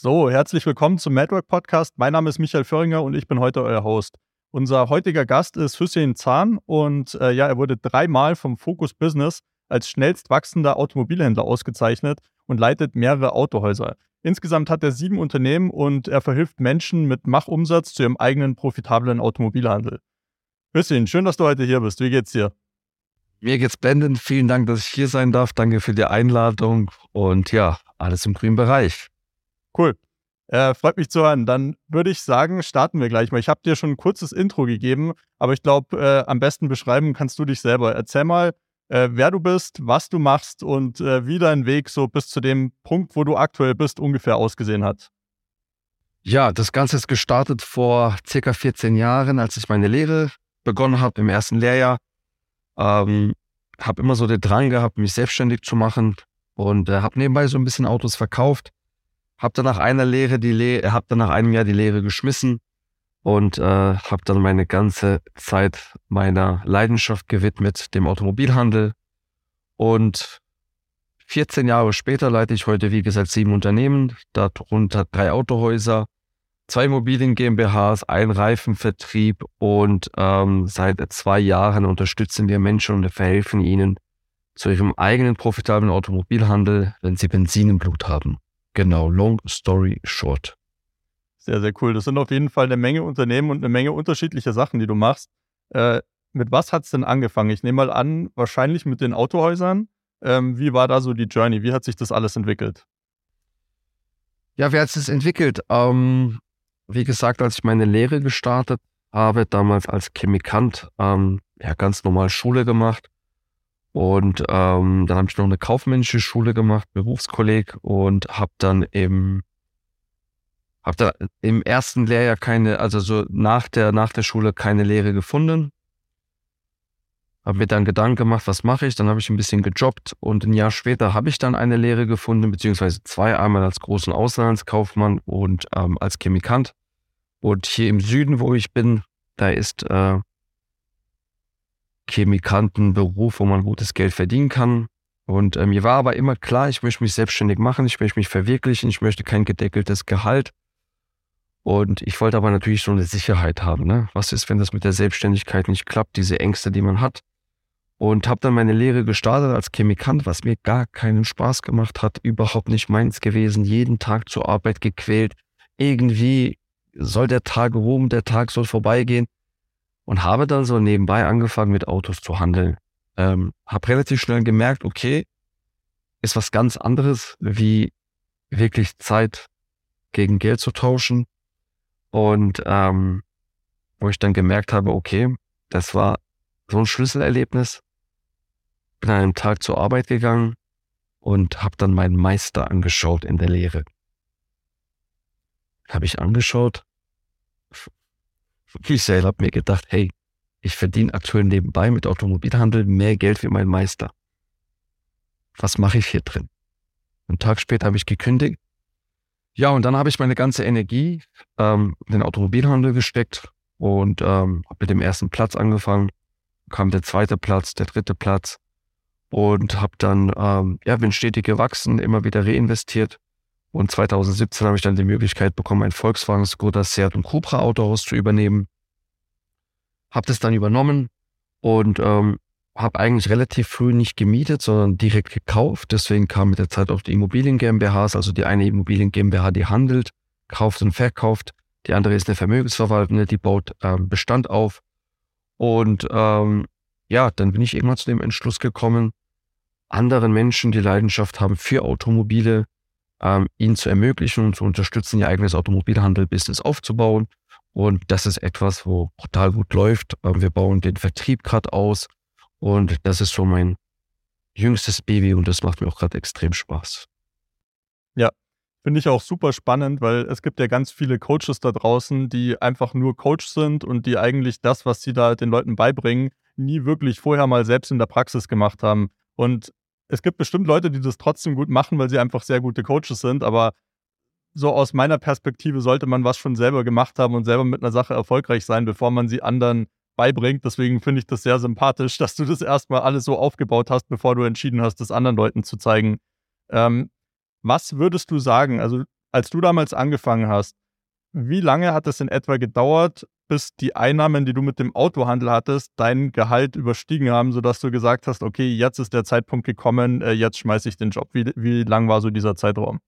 So, herzlich willkommen zum Madwork Podcast. Mein Name ist Michael Föhringer und ich bin heute euer Host. Unser heutiger Gast ist Hüseyin Zahn und äh, ja, er wurde dreimal vom Focus Business als schnellst wachsender Automobilhändler ausgezeichnet und leitet mehrere Autohäuser. Insgesamt hat er sieben Unternehmen und er verhilft Menschen mit Machumsatz zu ihrem eigenen profitablen Automobilhandel. Hüseyin, schön, dass du heute hier bist. Wie geht's dir? Mir geht's blendend. Vielen Dank, dass ich hier sein darf. Danke für die Einladung und ja, alles im grünen Bereich. Cool. Äh, freut mich zu hören. Dann würde ich sagen, starten wir gleich mal. Ich habe dir schon ein kurzes Intro gegeben, aber ich glaube, äh, am besten beschreiben kannst du dich selber. Erzähl mal, äh, wer du bist, was du machst und äh, wie dein Weg so bis zu dem Punkt, wo du aktuell bist, ungefähr ausgesehen hat. Ja, das Ganze ist gestartet vor circa 14 Jahren, als ich meine Lehre begonnen habe im ersten Lehrjahr. Ähm, habe immer so den Drang gehabt, mich selbstständig zu machen und äh, habe nebenbei so ein bisschen Autos verkauft hab dann nach einer Lehre die Lehre, hab dann nach einem Jahr die Lehre geschmissen und äh, habe dann meine ganze Zeit meiner Leidenschaft gewidmet, dem Automobilhandel. Und 14 Jahre später leite ich heute, wie gesagt, sieben Unternehmen, darunter drei Autohäuser, zwei Immobilien GmbHs, ein Reifenvertrieb und ähm, seit zwei Jahren unterstützen wir Menschen und verhelfen ihnen zu ihrem eigenen profitablen Automobilhandel, wenn sie Benzin im Blut haben. Genau, long story short. Sehr, sehr cool. Das sind auf jeden Fall eine Menge Unternehmen und eine Menge unterschiedlicher Sachen, die du machst. Äh, mit was hat es denn angefangen? Ich nehme mal an, wahrscheinlich mit den Autohäusern. Ähm, wie war da so die Journey? Wie hat sich das alles entwickelt? Ja, wie hat es entwickelt? Ähm, wie gesagt, als ich meine Lehre gestartet habe, damals als Chemikant, ähm, ja, ganz normal Schule gemacht. Und ähm, dann habe ich noch eine kaufmännische Schule gemacht, Berufskolleg und habe dann im habe da im ersten Lehrjahr keine, also so nach der nach der Schule keine Lehre gefunden. Habe mir dann Gedanken gemacht, was mache ich? Dann habe ich ein bisschen gejobbt und ein Jahr später habe ich dann eine Lehre gefunden, beziehungsweise zwei, einmal als großen Auslandskaufmann und ähm, als Chemikant. Und hier im Süden, wo ich bin, da ist äh, Chemikantenberuf, wo man gutes Geld verdienen kann. Und äh, mir war aber immer klar, ich möchte mich selbstständig machen, ich möchte mich verwirklichen, ich möchte kein gedeckeltes Gehalt. Und ich wollte aber natürlich so eine Sicherheit haben. Ne? Was ist, wenn das mit der Selbstständigkeit nicht klappt, diese Ängste, die man hat? Und habe dann meine Lehre gestartet als Chemikant, was mir gar keinen Spaß gemacht hat, überhaupt nicht meins gewesen, jeden Tag zur Arbeit gequält. Irgendwie soll der Tag rum, der Tag soll vorbeigehen und habe dann so nebenbei angefangen mit Autos zu handeln. Ähm, habe relativ schnell gemerkt, okay, ist was ganz anderes, wie wirklich Zeit gegen Geld zu tauschen. Und ähm, wo ich dann gemerkt habe, okay, das war so ein Schlüsselerlebnis. Bin an einem Tag zur Arbeit gegangen und habe dann meinen Meister angeschaut in der Lehre. Habe ich angeschaut, ich selber habe mir gedacht, hey, ich verdiene aktuell nebenbei mit Automobilhandel mehr Geld wie mein Meister. Was mache ich hier drin? Einen Tag später habe ich gekündigt. Ja, und dann habe ich meine ganze Energie ähm, in den Automobilhandel gesteckt und ähm, habe mit dem ersten Platz angefangen. Kam der zweite Platz, der dritte Platz und habe dann, ähm, ja, bin stetig gewachsen, immer wieder reinvestiert und 2017 habe ich dann die Möglichkeit bekommen, ein Volkswagen, Skoda, Seat und Cupra Autohaus zu übernehmen. Habe das dann übernommen und ähm, habe eigentlich relativ früh nicht gemietet, sondern direkt gekauft. Deswegen kam mit der Zeit auch die Immobilien GmbHs, also die eine Immobilien GmbH, die handelt, kauft und verkauft. Die andere ist eine Vermögensverwaltende, die baut ähm, Bestand auf. Und ähm, ja, dann bin ich irgendwann zu dem Entschluss gekommen, anderen Menschen, die Leidenschaft haben für Automobile, ähm, ihnen zu ermöglichen und zu unterstützen, ihr eigenes Automobilhandel-Business aufzubauen. Und das ist etwas, wo total gut läuft. Ähm, wir bauen den Vertrieb gerade aus und das ist so mein jüngstes Baby und das macht mir auch gerade extrem Spaß. Ja, finde ich auch super spannend, weil es gibt ja ganz viele Coaches da draußen, die einfach nur Coach sind und die eigentlich das, was sie da den Leuten beibringen, nie wirklich vorher mal selbst in der Praxis gemacht haben. Und es gibt bestimmt Leute, die das trotzdem gut machen, weil sie einfach sehr gute Coaches sind, aber so aus meiner Perspektive sollte man was schon selber gemacht haben und selber mit einer Sache erfolgreich sein, bevor man sie anderen beibringt. Deswegen finde ich das sehr sympathisch, dass du das erstmal alles so aufgebaut hast, bevor du entschieden hast, das anderen Leuten zu zeigen. Ähm, was würdest du sagen? Also, als du damals angefangen hast, wie lange hat es in etwa gedauert, bis die Einnahmen, die du mit dem Autohandel hattest, dein Gehalt überstiegen haben, sodass du gesagt hast, okay, jetzt ist der Zeitpunkt gekommen, äh, jetzt schmeiße ich den Job. Wie, wie lang war so dieser Zeitraum?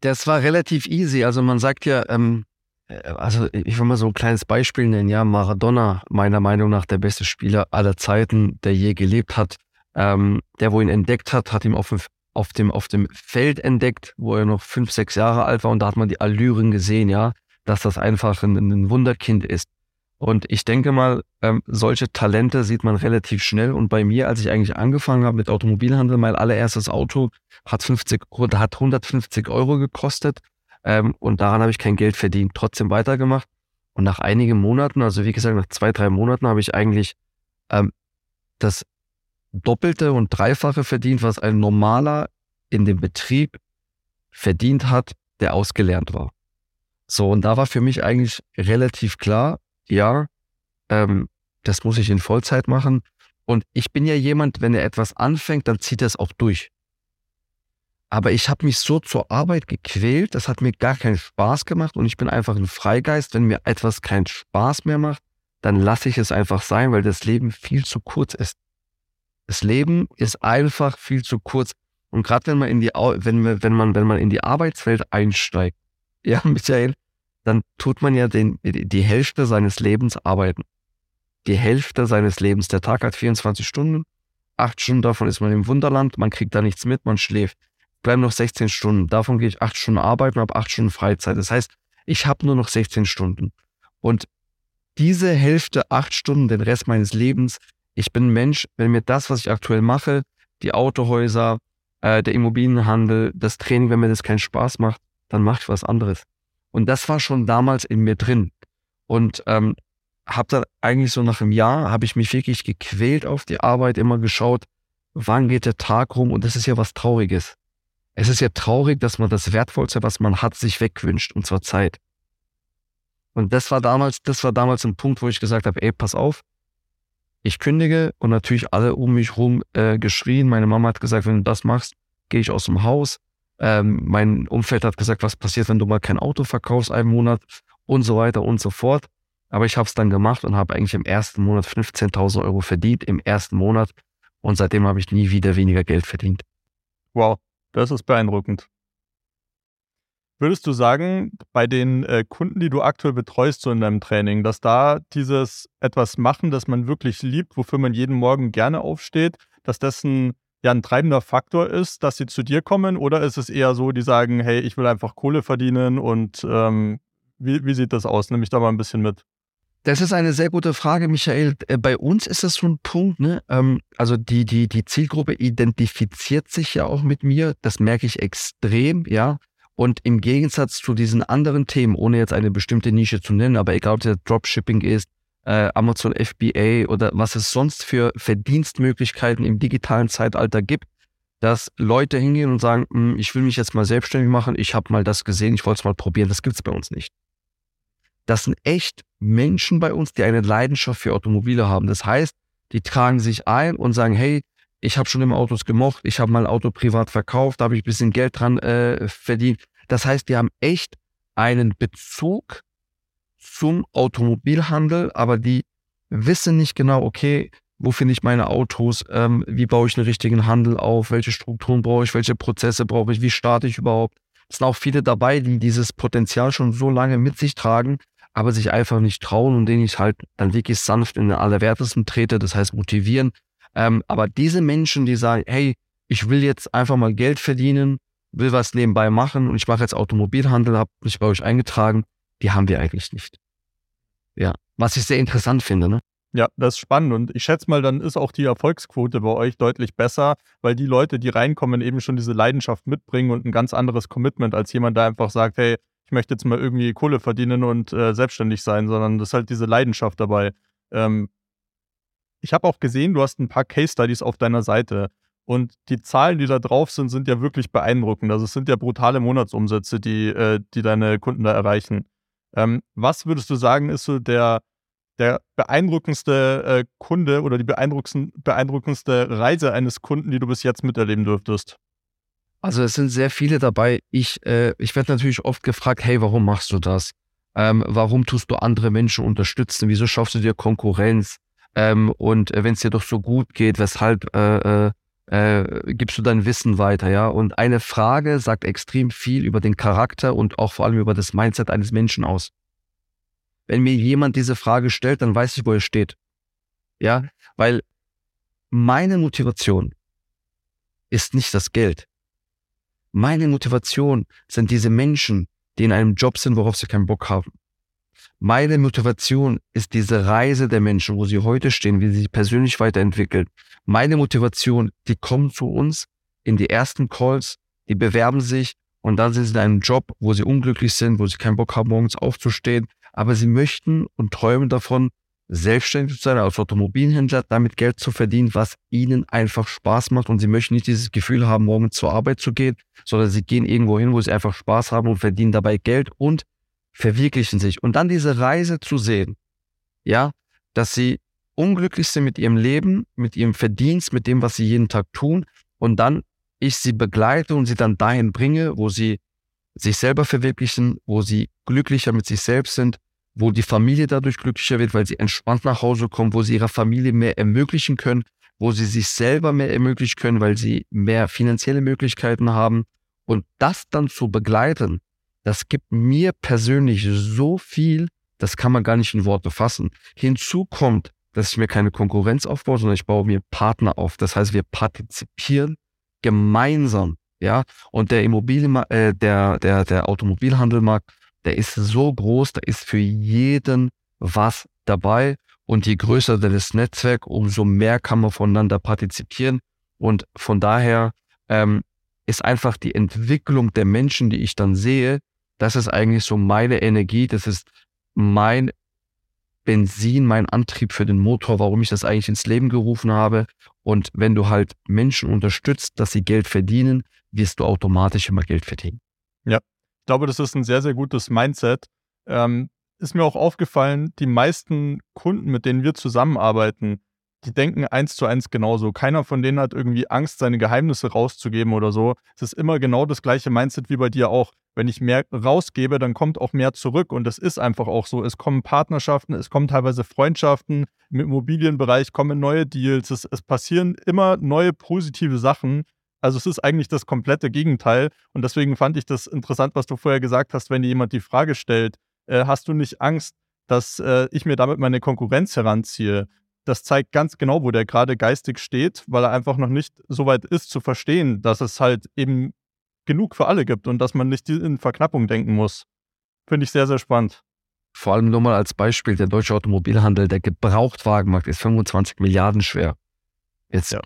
Das war relativ easy. Also man sagt ja, ähm, äh, also ich will mal so ein kleines Beispiel nennen. Ja, Maradona, meiner Meinung nach der beste Spieler aller Zeiten, der je gelebt hat. Ähm, der, wo ihn entdeckt hat, hat ihn auf dem, auf, dem, auf dem Feld entdeckt, wo er noch fünf, sechs Jahre alt war und da hat man die Allüren gesehen, ja, dass das einfach ein, ein Wunderkind ist. Und ich denke mal, ähm, solche Talente sieht man relativ schnell. Und bei mir, als ich eigentlich angefangen habe mit Automobilhandel, mein allererstes Auto hat 50, hat 150 Euro gekostet. Ähm, und daran habe ich kein Geld verdient, trotzdem weitergemacht. Und nach einigen Monaten, also wie gesagt, nach zwei, drei Monaten habe ich eigentlich ähm, das Doppelte und Dreifache verdient, was ein normaler in dem Betrieb verdient hat, der ausgelernt war. So, und da war für mich eigentlich relativ klar, ja, ähm, das muss ich in Vollzeit machen. Und ich bin ja jemand, wenn er etwas anfängt, dann zieht er es auch durch. Aber ich habe mich so zur Arbeit gequält, das hat mir gar keinen Spaß gemacht und ich bin einfach ein Freigeist. Wenn mir etwas keinen Spaß mehr macht, dann lasse ich es einfach sein, weil das Leben viel zu kurz ist. Das Leben ist einfach viel zu kurz. Und gerade wenn man in die, wenn, wenn man, wenn man in die Arbeitswelt einsteigt, ja, Michael, dann tut man ja den, die Hälfte seines Lebens arbeiten. Die Hälfte seines Lebens. Der Tag hat 24 Stunden. Acht Stunden davon ist man im Wunderland. Man kriegt da nichts mit. Man schläft. Bleiben noch 16 Stunden. Davon gehe ich acht Stunden arbeiten und habe acht Stunden Freizeit. Das heißt, ich habe nur noch 16 Stunden. Und diese Hälfte, acht Stunden, den Rest meines Lebens, ich bin Mensch, wenn mir das, was ich aktuell mache, die Autohäuser, äh, der Immobilienhandel, das Training, wenn mir das keinen Spaß macht, dann mache ich was anderes. Und das war schon damals in mir drin. Und ähm, habe dann eigentlich so nach einem Jahr, habe ich mich wirklich gequält auf die Arbeit, immer geschaut, wann geht der Tag rum und das ist ja was Trauriges. Es ist ja traurig, dass man das Wertvollste, was man hat, sich wegwünscht, und zwar Zeit. Und das war damals, das war damals ein Punkt, wo ich gesagt habe, ey, pass auf, ich kündige und natürlich alle um mich rum äh, geschrien. Meine Mama hat gesagt, wenn du das machst, gehe ich aus dem Haus. Ähm, mein Umfeld hat gesagt, was passiert, wenn du mal kein Auto verkaufst einen Monat und so weiter und so fort. Aber ich habe es dann gemacht und habe eigentlich im ersten Monat 15.000 Euro verdient, im ersten Monat. Und seitdem habe ich nie wieder weniger Geld verdient. Wow, das ist beeindruckend. Würdest du sagen, bei den äh, Kunden, die du aktuell betreust, so in deinem Training, dass da dieses etwas machen, das man wirklich liebt, wofür man jeden Morgen gerne aufsteht, dass das ein ja ein treibender Faktor ist, dass sie zu dir kommen? Oder ist es eher so, die sagen, hey, ich will einfach Kohle verdienen und ähm, wie, wie sieht das aus? Nimm mich da mal ein bisschen mit. Das ist eine sehr gute Frage, Michael. Äh, bei uns ist das so ein Punkt, ne? Ähm, also die, die, die Zielgruppe identifiziert sich ja auch mit mir. Das merke ich extrem, ja. Und im Gegensatz zu diesen anderen Themen, ohne jetzt eine bestimmte Nische zu nennen, aber egal ob das Dropshipping ist, äh, Amazon FBA oder was es sonst für Verdienstmöglichkeiten im digitalen Zeitalter gibt, dass Leute hingehen und sagen, hm, ich will mich jetzt mal selbstständig machen, ich habe mal das gesehen, ich wollte es mal probieren, das gibt es bei uns nicht. Das sind echt Menschen bei uns, die eine Leidenschaft für Automobile haben. Das heißt, die tragen sich ein und sagen, hey, ich habe schon immer Autos gemocht, ich habe mal ein Auto privat verkauft, da habe ich ein bisschen Geld dran äh, verdient. Das heißt, die haben echt einen Bezug zum Automobilhandel, aber die wissen nicht genau, okay, wo finde ich meine Autos, ähm, wie baue ich einen richtigen Handel auf, welche Strukturen brauche ich, welche Prozesse brauche ich, wie starte ich überhaupt. Es sind auch viele dabei, die dieses Potenzial schon so lange mit sich tragen, aber sich einfach nicht trauen und denen ich halt dann wirklich sanft in den Allerwertesten trete, das heißt motivieren. Ähm, aber diese Menschen, die sagen, hey, ich will jetzt einfach mal Geld verdienen, will was nebenbei machen und ich mache jetzt Automobilhandel, habe mich bei euch eingetragen, die haben wir eigentlich nicht. Ja, was ich sehr interessant finde, ne? Ja, das ist spannend und ich schätze mal, dann ist auch die Erfolgsquote bei euch deutlich besser, weil die Leute, die reinkommen, eben schon diese Leidenschaft mitbringen und ein ganz anderes Commitment als jemand, der einfach sagt, hey, ich möchte jetzt mal irgendwie Kohle verdienen und äh, selbstständig sein, sondern das ist halt diese Leidenschaft dabei. Ähm, ich habe auch gesehen, du hast ein paar Case Studies auf deiner Seite und die Zahlen, die da drauf sind, sind ja wirklich beeindruckend. Also es sind ja brutale Monatsumsätze, die, äh, die deine Kunden da erreichen. Ähm, was würdest du sagen, ist so der, der beeindruckendste äh, Kunde oder die beeindruckendste Reise eines Kunden, die du bis jetzt miterleben dürftest? Also es sind sehr viele dabei. Ich, äh, ich werde natürlich oft gefragt, hey, warum machst du das? Ähm, warum tust du andere Menschen unterstützen? Wieso schaffst du dir Konkurrenz? Ähm, und äh, wenn es dir doch so gut geht, weshalb äh, äh, gibst du dein Wissen weiter? Ja. Und eine Frage sagt extrem viel über den Charakter und auch vor allem über das Mindset eines Menschen aus. Wenn mir jemand diese Frage stellt, dann weiß ich, wo er steht. Ja, weil meine Motivation ist nicht das Geld. Meine Motivation sind diese Menschen, die in einem Job sind, worauf sie keinen Bock haben. Meine Motivation ist diese Reise der Menschen, wo sie heute stehen, wie sie sich persönlich weiterentwickeln. Meine Motivation, die kommen zu uns in die ersten Calls, die bewerben sich und dann sind sie in einem Job, wo sie unglücklich sind, wo sie keinen Bock haben, morgens aufzustehen, aber sie möchten und träumen davon, selbstständig zu sein als Automobilhändler, damit Geld zu verdienen, was ihnen einfach Spaß macht. Und sie möchten nicht dieses Gefühl haben, morgen zur Arbeit zu gehen, sondern sie gehen irgendwo hin, wo sie einfach Spaß haben und verdienen dabei Geld und verwirklichen sich. Und dann diese Reise zu sehen, ja, dass sie unglücklich sind mit ihrem Leben, mit ihrem Verdienst, mit dem, was sie jeden Tag tun. Und dann ich sie begleite und sie dann dahin bringe, wo sie sich selber verwirklichen, wo sie glücklicher mit sich selbst sind, wo die Familie dadurch glücklicher wird, weil sie entspannt nach Hause kommen, wo sie ihrer Familie mehr ermöglichen können, wo sie sich selber mehr ermöglichen können, weil sie mehr finanzielle Möglichkeiten haben. Und das dann zu begleiten, das gibt mir persönlich so viel, das kann man gar nicht in Worte fassen. Hinzu kommt, dass ich mir keine Konkurrenz aufbaue, sondern ich baue mir Partner auf. Das heißt, wir partizipieren gemeinsam, ja. Und der Immobilien, äh, der, der, der Automobilhandelmarkt der ist so groß, da ist für jeden was dabei. Und je größer das Netzwerk, umso mehr kann man voneinander partizipieren. Und von daher ähm, ist einfach die Entwicklung der Menschen, die ich dann sehe, das ist eigentlich so meine Energie, das ist mein Benzin, mein Antrieb für den Motor, warum ich das eigentlich ins Leben gerufen habe. Und wenn du halt Menschen unterstützt, dass sie Geld verdienen, wirst du automatisch immer Geld verdienen. Ja, ich glaube, das ist ein sehr, sehr gutes Mindset. Ähm, ist mir auch aufgefallen, die meisten Kunden, mit denen wir zusammenarbeiten, die denken eins zu eins genauso. Keiner von denen hat irgendwie Angst, seine Geheimnisse rauszugeben oder so. Es ist immer genau das gleiche Mindset wie bei dir auch. Wenn ich mehr rausgebe, dann kommt auch mehr zurück. Und das ist einfach auch so. Es kommen Partnerschaften, es kommen teilweise Freundschaften. Im Immobilienbereich kommen neue Deals. Es, es passieren immer neue positive Sachen. Also es ist eigentlich das komplette Gegenteil. Und deswegen fand ich das interessant, was du vorher gesagt hast, wenn dir jemand die Frage stellt, äh, hast du nicht Angst, dass äh, ich mir damit meine Konkurrenz heranziehe? Das zeigt ganz genau, wo der gerade geistig steht, weil er einfach noch nicht so weit ist zu verstehen, dass es halt eben genug für alle gibt und dass man nicht in Verknappung denken muss. Finde ich sehr, sehr spannend. Vor allem nur mal als Beispiel, der deutsche Automobilhandel, der Gebrauchtwagenmarkt ist 25 Milliarden schwer. Jetzt ja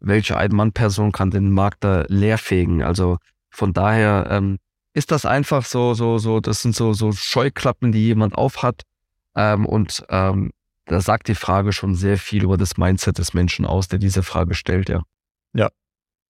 welche Ein-Mann-Person kann den Markt da leerfegen? Also von daher ähm, ist das einfach so, so, so, das sind so, so Scheuklappen, die jemand aufhat. Ähm, und ähm, da sagt die Frage schon sehr viel über das Mindset des Menschen aus, der diese Frage stellt, ja. Ja,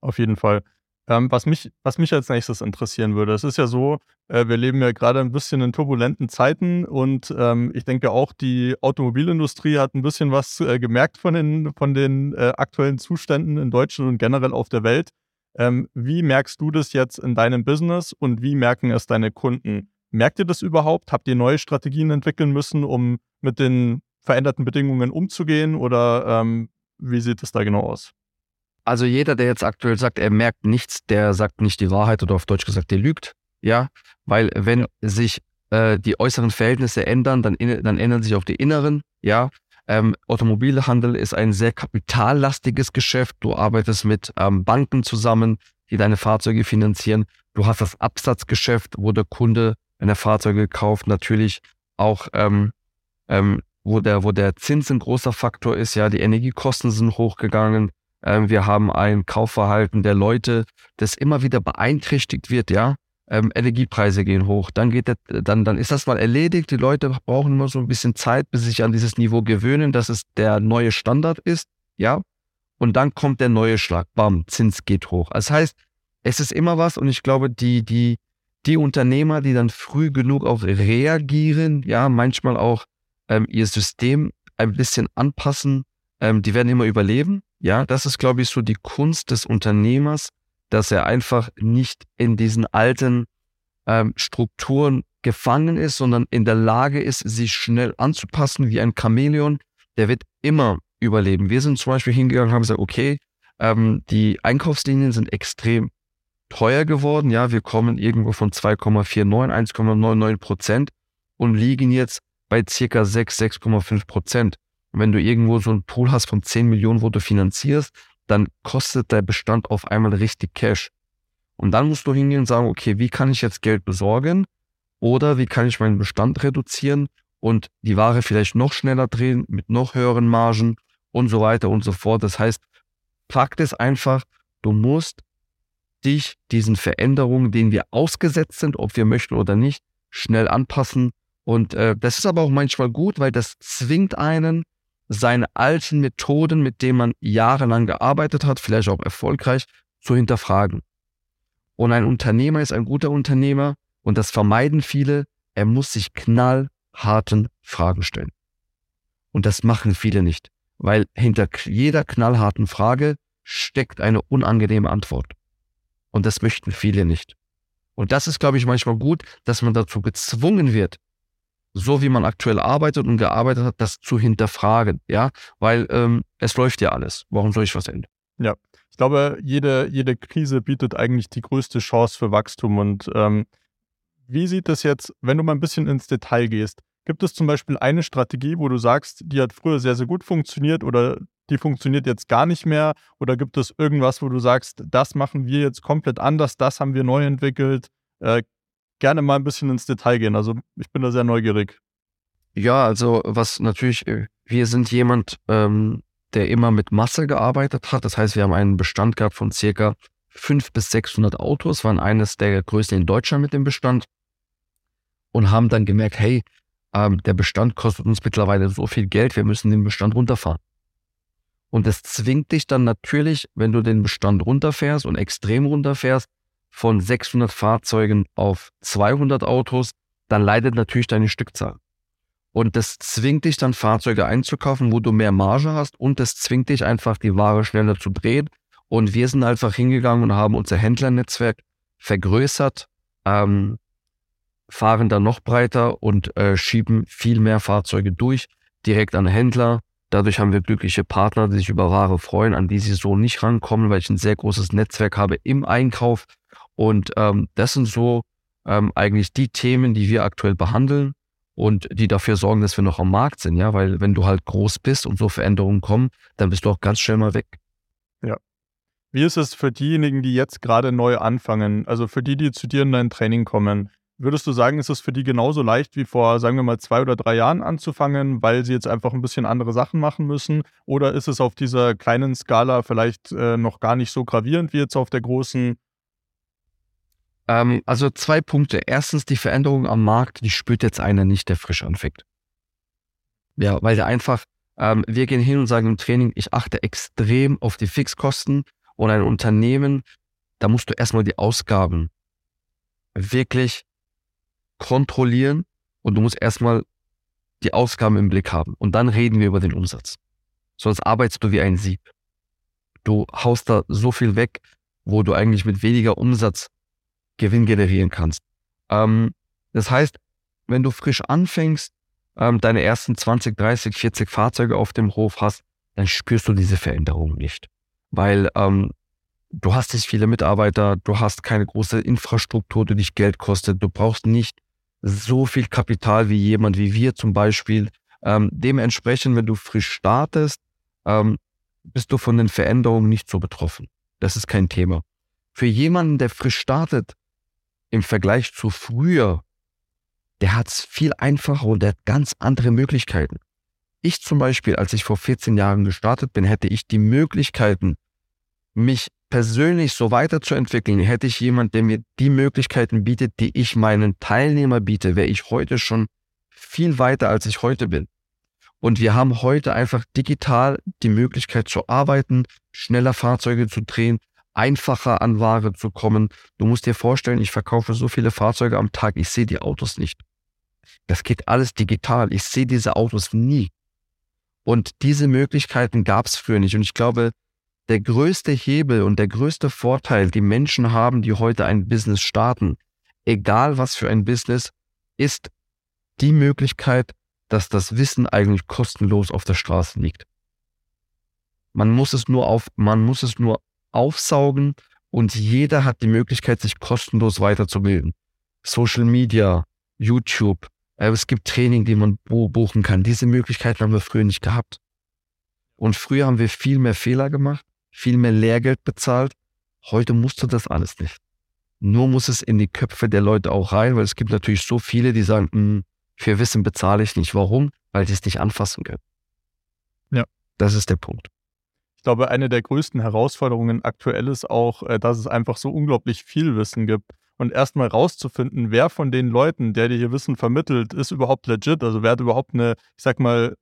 auf jeden Fall. Ähm, was, mich, was mich als nächstes interessieren würde, es ist ja so, äh, wir leben ja gerade ein bisschen in turbulenten Zeiten und ähm, ich denke auch, die Automobilindustrie hat ein bisschen was äh, gemerkt von den, von den äh, aktuellen Zuständen in Deutschland und generell auf der Welt. Ähm, wie merkst du das jetzt in deinem Business und wie merken es deine Kunden? Merkt ihr das überhaupt? Habt ihr neue Strategien entwickeln müssen, um mit den veränderten Bedingungen umzugehen oder ähm, wie sieht es da genau aus? Also jeder, der jetzt aktuell sagt, er merkt nichts, der sagt nicht die Wahrheit oder auf Deutsch gesagt, der lügt. Ja, weil wenn ja. sich äh, die äußeren Verhältnisse ändern, dann, dann ändern sich auch die inneren. Ja, ähm, Automobilhandel ist ein sehr kapitallastiges Geschäft. Du arbeitest mit ähm, Banken zusammen, die deine Fahrzeuge finanzieren. Du hast das Absatzgeschäft, wo der Kunde, wenn er Fahrzeuge kauft, natürlich auch ähm, ähm, wo der, wo der Zins ein großer Faktor ist, ja, die Energiekosten sind hochgegangen, wir haben ein Kaufverhalten der Leute, das immer wieder beeinträchtigt wird, ja. Ähm, Energiepreise gehen hoch, dann geht das, dann, dann ist das mal erledigt. Die Leute brauchen immer so ein bisschen Zeit, bis sie sich an dieses Niveau gewöhnen, dass es der neue Standard ist, ja. Und dann kommt der neue Schlag, bam, Zins geht hoch. Das heißt, es ist immer was und ich glaube, die, die, die Unternehmer, die dann früh genug auch reagieren, ja, manchmal auch ähm, ihr System ein bisschen anpassen, ähm, die werden immer überleben. Ja, das ist, glaube ich, so die Kunst des Unternehmers, dass er einfach nicht in diesen alten ähm, Strukturen gefangen ist, sondern in der Lage ist, sich schnell anzupassen wie ein Chamäleon. Der wird immer überleben. Wir sind zum Beispiel hingegangen und haben gesagt, okay, ähm, die Einkaufslinien sind extrem teuer geworden. Ja, wir kommen irgendwo von 2,49, 1,99 Prozent und liegen jetzt bei circa 6, 6,5 Prozent. Wenn du irgendwo so einen Pool hast von 10 Millionen, wo du finanzierst, dann kostet der Bestand auf einmal richtig Cash. Und dann musst du hingehen und sagen, okay, wie kann ich jetzt Geld besorgen? Oder wie kann ich meinen Bestand reduzieren und die Ware vielleicht noch schneller drehen mit noch höheren Margen und so weiter und so fort. Das heißt, Fakt ist einfach, du musst dich diesen Veränderungen, denen wir ausgesetzt sind, ob wir möchten oder nicht, schnell anpassen. Und äh, das ist aber auch manchmal gut, weil das zwingt einen, seine alten Methoden, mit denen man jahrelang gearbeitet hat, vielleicht auch erfolgreich, zu hinterfragen. Und ein Unternehmer ist ein guter Unternehmer und das vermeiden viele. Er muss sich knallharten Fragen stellen. Und das machen viele nicht, weil hinter jeder knallharten Frage steckt eine unangenehme Antwort. Und das möchten viele nicht. Und das ist, glaube ich, manchmal gut, dass man dazu gezwungen wird, so wie man aktuell arbeitet und gearbeitet hat, das zu hinterfragen, ja, weil ähm, es läuft ja alles. Warum soll ich was ändern? Ja, ich glaube, jede, jede Krise bietet eigentlich die größte Chance für Wachstum. Und ähm, wie sieht es jetzt, wenn du mal ein bisschen ins Detail gehst? Gibt es zum Beispiel eine Strategie, wo du sagst, die hat früher sehr, sehr gut funktioniert oder die funktioniert jetzt gar nicht mehr? Oder gibt es irgendwas, wo du sagst, das machen wir jetzt komplett anders, das haben wir neu entwickelt? Äh, gerne mal ein bisschen ins Detail gehen. Also ich bin da sehr neugierig. Ja, also was natürlich, äh, wir sind jemand, ähm, der immer mit Masse gearbeitet hat. Das heißt, wir haben einen Bestand gehabt von circa 500 bis 600 Autos, waren eines der größten in Deutschland mit dem Bestand und haben dann gemerkt, hey, ähm, der Bestand kostet uns mittlerweile so viel Geld, wir müssen den Bestand runterfahren. Und das zwingt dich dann natürlich, wenn du den Bestand runterfährst und extrem runterfährst, von 600 Fahrzeugen auf 200 Autos, dann leidet natürlich deine Stückzahl. Und das zwingt dich dann Fahrzeuge einzukaufen, wo du mehr Marge hast und das zwingt dich einfach die Ware schneller zu drehen. Und wir sind einfach hingegangen und haben unser Händlernetzwerk vergrößert, ähm, fahren dann noch breiter und äh, schieben viel mehr Fahrzeuge durch, direkt an Händler, Dadurch haben wir glückliche Partner, die sich über Ware freuen, an die sie so nicht rankommen, weil ich ein sehr großes Netzwerk habe im Einkauf. Und ähm, das sind so ähm, eigentlich die Themen, die wir aktuell behandeln und die dafür sorgen, dass wir noch am Markt sind. Ja, weil wenn du halt groß bist und so Veränderungen kommen, dann bist du auch ganz schnell mal weg. Ja. Wie ist es für diejenigen, die jetzt gerade neu anfangen, also für die, die zu dir in dein Training kommen? Würdest du sagen, ist es für die genauso leicht wie vor, sagen wir mal, zwei oder drei Jahren anzufangen, weil sie jetzt einfach ein bisschen andere Sachen machen müssen? Oder ist es auf dieser kleinen Skala vielleicht äh, noch gar nicht so gravierend wie jetzt auf der großen? Ähm, also zwei Punkte. Erstens, die Veränderung am Markt, die spürt jetzt einer nicht, der frisch anfängt. Ja, weil der einfach, ähm, wir gehen hin und sagen im Training, ich achte extrem auf die Fixkosten und ein Unternehmen, da musst du erstmal die Ausgaben wirklich kontrollieren und du musst erstmal die Ausgaben im Blick haben. Und dann reden wir über den Umsatz. Sonst arbeitest du wie ein Sieb. Du haust da so viel weg, wo du eigentlich mit weniger Umsatz Gewinn generieren kannst. Ähm, das heißt, wenn du frisch anfängst, ähm, deine ersten 20, 30, 40 Fahrzeuge auf dem Hof hast, dann spürst du diese Veränderung nicht. Weil ähm, du hast nicht viele Mitarbeiter, du hast keine große Infrastruktur, die dich Geld kostet, du brauchst nicht so viel Kapital wie jemand wie wir zum Beispiel. Ähm, dementsprechend, wenn du frisch startest, ähm, bist du von den Veränderungen nicht so betroffen. Das ist kein Thema. Für jemanden, der frisch startet, im Vergleich zu früher, der hat es viel einfacher und der hat ganz andere Möglichkeiten. Ich zum Beispiel, als ich vor 14 Jahren gestartet bin, hätte ich die Möglichkeiten, mich persönlich so weiterzuentwickeln, hätte ich jemand, der mir die Möglichkeiten bietet, die ich meinen Teilnehmer biete, wäre ich heute schon viel weiter, als ich heute bin. Und wir haben heute einfach digital die Möglichkeit zu arbeiten, schneller Fahrzeuge zu drehen, einfacher an Ware zu kommen. Du musst dir vorstellen, ich verkaufe so viele Fahrzeuge am Tag, ich sehe die Autos nicht. Das geht alles digital. Ich sehe diese Autos nie. Und diese Möglichkeiten gab es früher nicht. Und ich glaube, der größte Hebel und der größte Vorteil, die Menschen haben, die heute ein Business starten, egal was für ein Business, ist die Möglichkeit, dass das Wissen eigentlich kostenlos auf der Straße liegt. Man muss es nur auf, man muss es nur aufsaugen und jeder hat die Möglichkeit, sich kostenlos weiterzubilden. Social Media, YouTube, äh, es gibt Training, die man buchen kann. Diese Möglichkeiten haben wir früher nicht gehabt. Und früher haben wir viel mehr Fehler gemacht, viel mehr Lehrgeld bezahlt. Heute musst du das alles nicht. Nur muss es in die Köpfe der Leute auch rein, weil es gibt natürlich so viele, die sagen, hm, für Wissen bezahle ich nicht. Warum? Weil sie es nicht anfassen können. Ja. Das ist der Punkt. Ich glaube, eine der größten Herausforderungen aktuell ist auch, äh, dass es einfach so unglaublich viel Wissen gibt. Und erstmal rauszufinden, wer von den Leuten, der dir hier Wissen vermittelt, ist überhaupt legit. Also wer hat überhaupt eine, ich sag mal,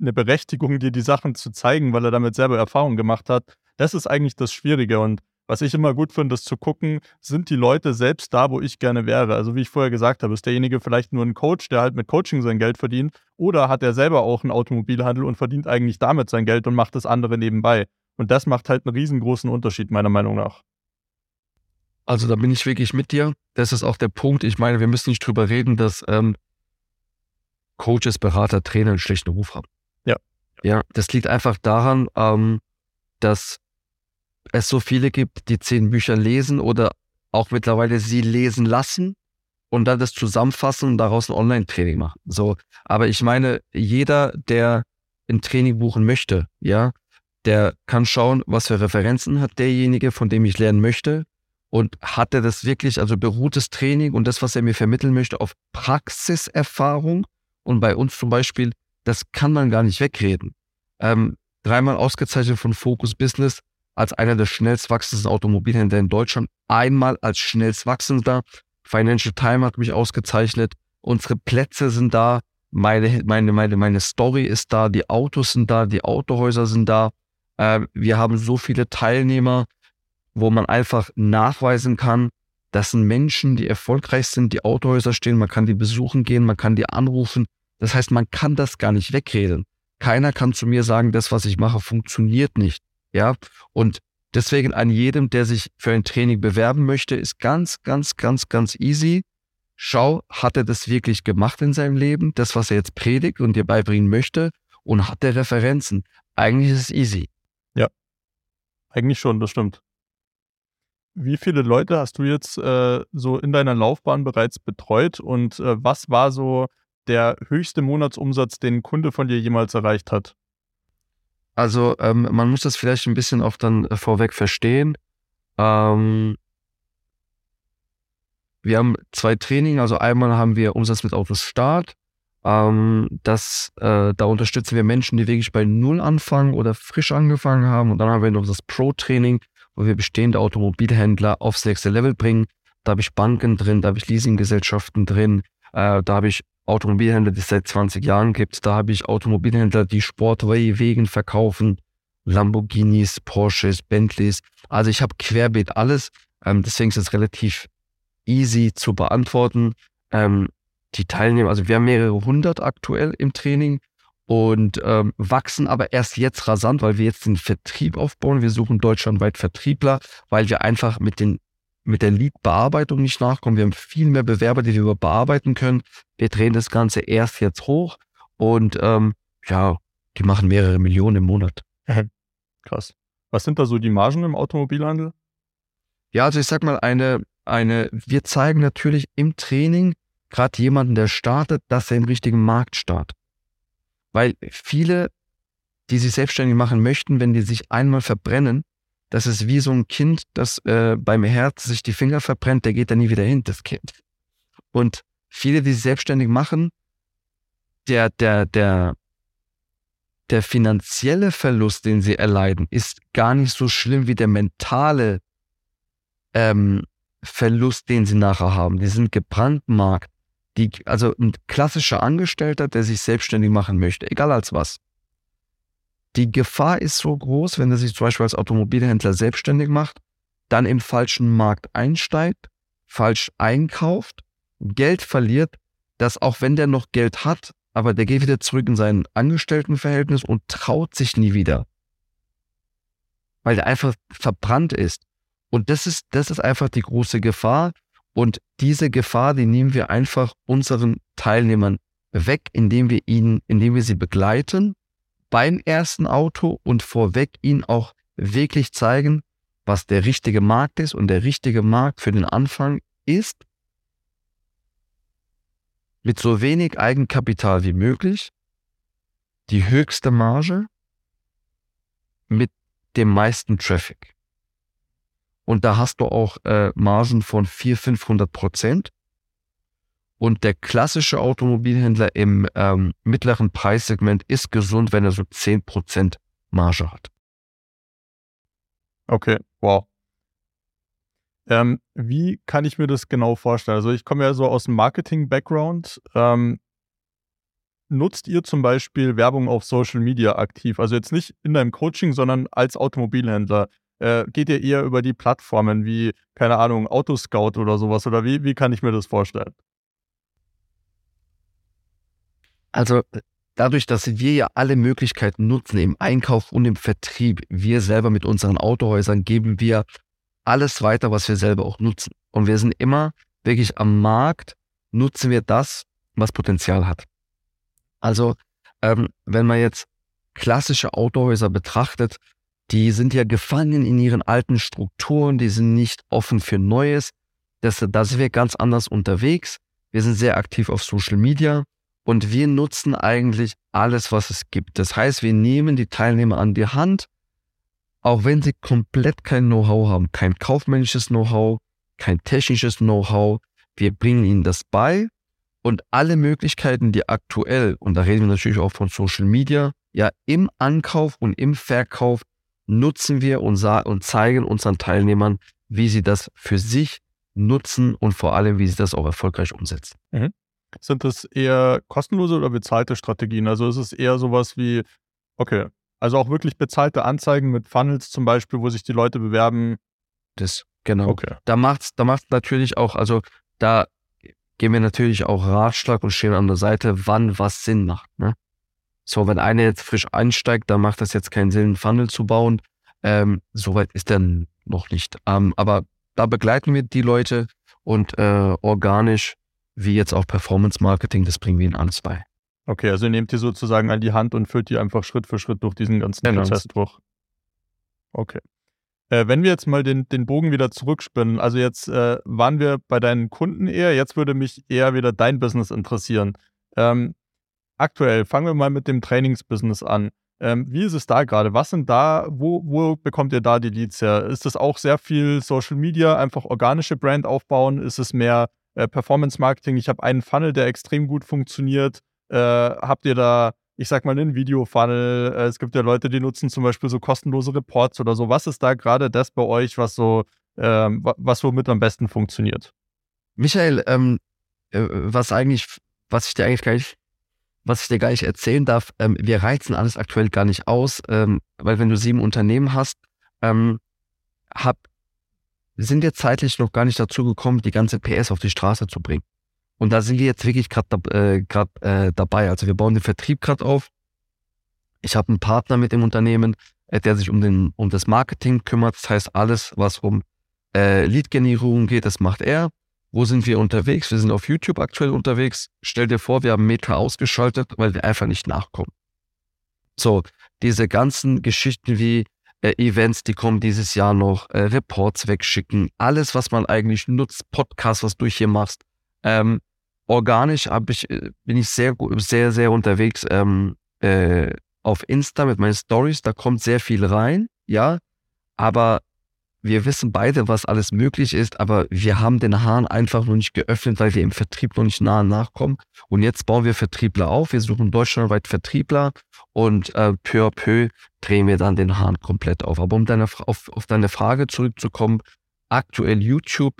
eine Berechtigung, dir die Sachen zu zeigen, weil er damit selber Erfahrung gemacht hat. Das ist eigentlich das Schwierige. Und was ich immer gut finde, ist zu gucken, sind die Leute selbst da, wo ich gerne wäre? Also wie ich vorher gesagt habe, ist derjenige vielleicht nur ein Coach, der halt mit Coaching sein Geld verdient oder hat er selber auch einen Automobilhandel und verdient eigentlich damit sein Geld und macht das andere nebenbei? Und das macht halt einen riesengroßen Unterschied, meiner Meinung nach. Also da bin ich wirklich mit dir. Das ist auch der Punkt. Ich meine, wir müssen nicht drüber reden, dass ähm, Coaches, Berater, Trainer einen schlechten Ruf haben. Ja. Ja, das liegt einfach daran, ähm, dass es so viele gibt, die zehn Bücher lesen oder auch mittlerweile sie lesen lassen und dann das zusammenfassen und daraus ein Online-Training machen. So, aber ich meine, jeder, der ein Training buchen möchte, ja, der kann schauen, was für Referenzen hat derjenige, von dem ich lernen möchte. Und hat er das wirklich, also beruht das Training und das, was er mir vermitteln möchte, auf Praxiserfahrung? Und bei uns zum Beispiel, das kann man gar nicht wegreden. Ähm, dreimal ausgezeichnet von Focus Business, als einer der schnellst wachsenden Automobilhändler in Deutschland, einmal als schnellst wachsender. Financial Times hat mich ausgezeichnet. Unsere Plätze sind da. Meine, meine, meine, meine Story ist da. Die Autos sind da. Die Autohäuser sind da. Äh, wir haben so viele Teilnehmer, wo man einfach nachweisen kann, das sind Menschen, die erfolgreich sind, die Autohäuser stehen. Man kann die besuchen gehen. Man kann die anrufen. Das heißt, man kann das gar nicht wegreden. Keiner kann zu mir sagen, das, was ich mache, funktioniert nicht. Ja, und deswegen an jedem, der sich für ein Training bewerben möchte, ist ganz, ganz, ganz, ganz easy. Schau, hat er das wirklich gemacht in seinem Leben, das, was er jetzt predigt und dir beibringen möchte, und hat er Referenzen? Eigentlich ist es easy. Ja, eigentlich schon, das stimmt. Wie viele Leute hast du jetzt äh, so in deiner Laufbahn bereits betreut und äh, was war so der höchste Monatsumsatz, den ein Kunde von dir jemals erreicht hat? Also ähm, man muss das vielleicht ein bisschen auch dann äh, vorweg verstehen. Ähm, wir haben zwei Training, also einmal haben wir Umsatz mit Autos Start. Ähm, das, äh, da unterstützen wir Menschen, die wirklich bei Null anfangen oder frisch angefangen haben. Und dann haben wir noch das Pro-Training, wo wir bestehende Automobilhändler aufs nächste Level bringen. Da habe ich Banken drin, da habe ich Leasinggesellschaften drin, äh, da habe ich Automobilhändler, die es seit 20 Jahren gibt. Da habe ich Automobilhändler, die Sportway-Wegen verkaufen, Lamborghinis, Porsches, Bentleys. Also ich habe querbeet alles. Ähm, deswegen ist es relativ easy zu beantworten. Ähm, die Teilnehmer, also wir haben mehrere hundert aktuell im Training und ähm, wachsen aber erst jetzt rasant, weil wir jetzt den Vertrieb aufbauen. Wir suchen deutschlandweit Vertriebler, weil wir einfach mit den mit der Lead-Bearbeitung nicht nachkommen. Wir haben viel mehr Bewerber, die wir bearbeiten können. Wir drehen das Ganze erst jetzt hoch und ähm, ja, die machen mehrere Millionen im Monat. Krass. Was sind da so die Margen im Automobilhandel? Ja, also ich sag mal, eine, eine, wir zeigen natürlich im Training gerade jemanden, der startet, dass er im richtigen Markt startet. Weil viele, die sich selbstständig machen möchten, wenn die sich einmal verbrennen, das ist wie so ein Kind, das äh, beim Herz sich die Finger verbrennt, der geht da nie wieder hin, das Kind. Und viele, die sich selbstständig machen, der, der, der, der finanzielle Verlust, den sie erleiden, ist gar nicht so schlimm wie der mentale ähm, Verlust, den sie nachher haben. Die sind gebrandmarkt. Die, also ein klassischer Angestellter, der sich selbstständig machen möchte, egal als was, die Gefahr ist so groß, wenn er sich zum Beispiel als Automobilhändler selbstständig macht, dann im falschen Markt einsteigt, falsch einkauft, Geld verliert, dass auch wenn der noch Geld hat, aber der geht wieder zurück in sein Angestelltenverhältnis und traut sich nie wieder. weil der einfach verbrannt ist. Und das ist, das ist einfach die große Gefahr. Und diese Gefahr, die nehmen wir einfach unseren Teilnehmern weg, indem wir ihnen, indem wir sie begleiten beim ersten Auto und vorweg ihnen auch wirklich zeigen, was der richtige Markt ist. Und der richtige Markt für den Anfang ist, mit so wenig Eigenkapital wie möglich, die höchste Marge mit dem meisten Traffic. Und da hast du auch äh, Margen von 400, 500 Prozent. Und der klassische Automobilhändler im ähm, mittleren Preissegment ist gesund, wenn er so 10 Prozent Marge hat. Okay, wow. Ähm, wie kann ich mir das genau vorstellen? Also ich komme ja so aus dem Marketing-Background. Ähm, nutzt ihr zum Beispiel Werbung auf Social Media aktiv? Also jetzt nicht in deinem Coaching, sondern als Automobilhändler. Äh, geht ihr eher über die Plattformen wie, keine Ahnung, Autoscout oder sowas? Oder wie, wie kann ich mir das vorstellen? Also dadurch, dass wir ja alle Möglichkeiten nutzen im Einkauf und im Vertrieb, wir selber mit unseren Autohäusern geben wir alles weiter, was wir selber auch nutzen. Und wir sind immer wirklich am Markt, nutzen wir das, was Potenzial hat. Also, ähm, wenn man jetzt klassische Autohäuser betrachtet, die sind ja gefangen in ihren alten Strukturen, die sind nicht offen für Neues. Da sind wir ganz anders unterwegs. Wir sind sehr aktiv auf Social Media und wir nutzen eigentlich alles, was es gibt. Das heißt, wir nehmen die Teilnehmer an die Hand, auch wenn sie komplett kein Know-how haben, kein kaufmännisches Know-how, kein technisches Know-how. Wir bringen ihnen das bei und alle Möglichkeiten, die aktuell, und da reden wir natürlich auch von Social Media, ja, im Ankauf und im Verkauf nutzen wir und, und zeigen unseren Teilnehmern, wie sie das für sich nutzen und vor allem, wie sie das auch erfolgreich umsetzen. Mhm. Sind das eher kostenlose oder bezahlte Strategien? Also ist es eher sowas wie, okay, also auch wirklich bezahlte Anzeigen mit Funnels zum Beispiel, wo sich die Leute bewerben. Das, genau. Okay. Da macht's, da macht's natürlich auch, also da geben wir natürlich auch Ratschlag und stehen an der Seite, wann was Sinn macht. Ne? So, wenn einer jetzt frisch einsteigt, dann macht das jetzt keinen Sinn, einen Funnel zu bauen. Ähm, Soweit ist der noch nicht. Ähm, aber da begleiten wir die Leute und äh, organisch, wie jetzt auch Performance Marketing, das bringen wir ihnen alles bei. Okay, also ihr nehmt die sozusagen an die Hand und führt die einfach Schritt für Schritt durch diesen ganzen genau. Prozess durch. Okay. Äh, wenn wir jetzt mal den, den Bogen wieder zurückspinnen, also jetzt äh, waren wir bei deinen Kunden eher, jetzt würde mich eher wieder dein Business interessieren. Ähm, aktuell, fangen wir mal mit dem Trainingsbusiness an. Ähm, wie ist es da gerade? Was sind da, wo, wo bekommt ihr da die Leads her? Ist das auch sehr viel Social Media, einfach organische Brand aufbauen? Ist es mehr äh, Performance Marketing? Ich habe einen Funnel, der extrem gut funktioniert. Äh, habt ihr da ich sag mal, einen Video-Funnel. Äh, es gibt ja Leute, die nutzen zum Beispiel so kostenlose Reports oder so. Was ist da gerade das bei euch, was so, ähm, was womit am besten funktioniert? Michael, ähm, äh, was eigentlich, was ich dir eigentlich gar nicht, was ich dir gar nicht erzählen darf, ähm, wir reizen alles aktuell gar nicht aus, ähm, weil wenn du sieben Unternehmen hast, ähm, hab, sind wir zeitlich noch gar nicht dazu gekommen, die ganze PS auf die Straße zu bringen. Und da sind wir jetzt wirklich gerade äh, grad, äh, dabei. Also wir bauen den Vertrieb gerade auf. Ich habe einen Partner mit dem Unternehmen, äh, der sich um, den, um das Marketing kümmert. Das heißt, alles, was um äh, Lead-Generierung geht, das macht er. Wo sind wir unterwegs? Wir sind auf YouTube aktuell unterwegs. Stell dir vor, wir haben Meta ausgeschaltet, weil wir einfach nicht nachkommen. So, diese ganzen Geschichten wie äh, Events, die kommen dieses Jahr noch, äh, Reports wegschicken, alles, was man eigentlich nutzt, Podcasts, was du hier machst, ähm, organisch ich, äh, bin ich sehr, sehr, sehr unterwegs ähm, äh, auf Insta mit meinen Stories. Da kommt sehr viel rein, ja. Aber wir wissen beide, was alles möglich ist, aber wir haben den Hahn einfach noch nicht geöffnet, weil wir im Vertrieb noch nicht nah nachkommen. Und jetzt bauen wir Vertriebler auf. Wir suchen deutschlandweit Vertriebler und äh, peu à peu drehen wir dann den Hahn komplett auf. Aber um deine, auf, auf deine Frage zurückzukommen, aktuell YouTube,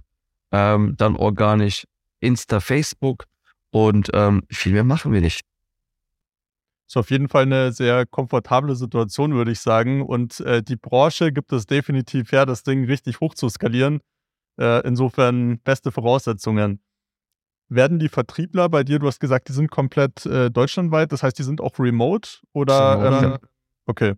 ähm, dann organisch Insta, Facebook und ähm, viel mehr machen wir nicht. Ist auf jeden Fall eine sehr komfortable Situation, würde ich sagen. Und äh, die Branche gibt es definitiv her, das Ding richtig hoch zu skalieren. Äh, insofern beste Voraussetzungen. Werden die Vertriebler bei dir, du hast gesagt, die sind komplett äh, deutschlandweit, das heißt, die sind auch remote oder? Remote, ähm, okay.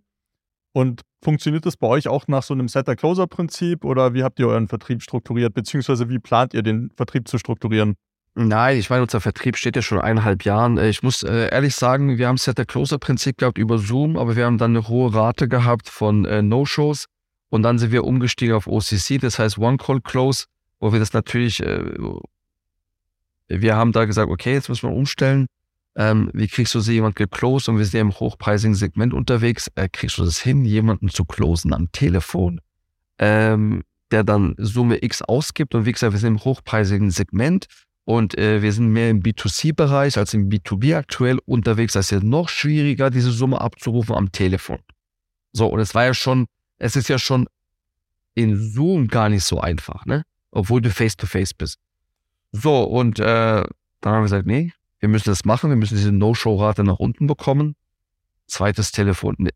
Und funktioniert das bei euch auch nach so einem Setter-Closer-Prinzip oder wie habt ihr euren Vertrieb strukturiert, beziehungsweise wie plant ihr den Vertrieb zu strukturieren? Nein, ich meine, unser Vertrieb steht ja schon eineinhalb Jahren. Äh, ich muss äh, ehrlich sagen, wir haben Setter-Closer-Prinzip gehabt über Zoom, aber wir haben dann eine hohe Rate gehabt von äh, No-Shows und dann sind wir umgestiegen auf OCC, das heißt One-Call-Close, wo wir das natürlich, wir haben da gesagt, okay, jetzt müssen wir umstellen. Ähm, wie kriegst du sie jemand geclosed? Und wir sind ja im hochpreisigen Segment unterwegs, kriegst du das hin, jemanden zu closen am Telefon, ähm, der dann Summe X ausgibt? Und wie gesagt, wir sind im hochpreisigen Segment und äh, wir sind mehr im B2C-Bereich als im B2B aktuell unterwegs. Das ist ja noch schwieriger, diese Summe abzurufen am Telefon. So, und es war ja schon, es ist ja schon in Zoom gar nicht so einfach, ne? Obwohl du face-to-face -face bist. So, und äh, dann haben wir gesagt, nee, wir müssen das machen, wir müssen diese No-Show-Rate nach unten bekommen. Zweites Telefon, ne,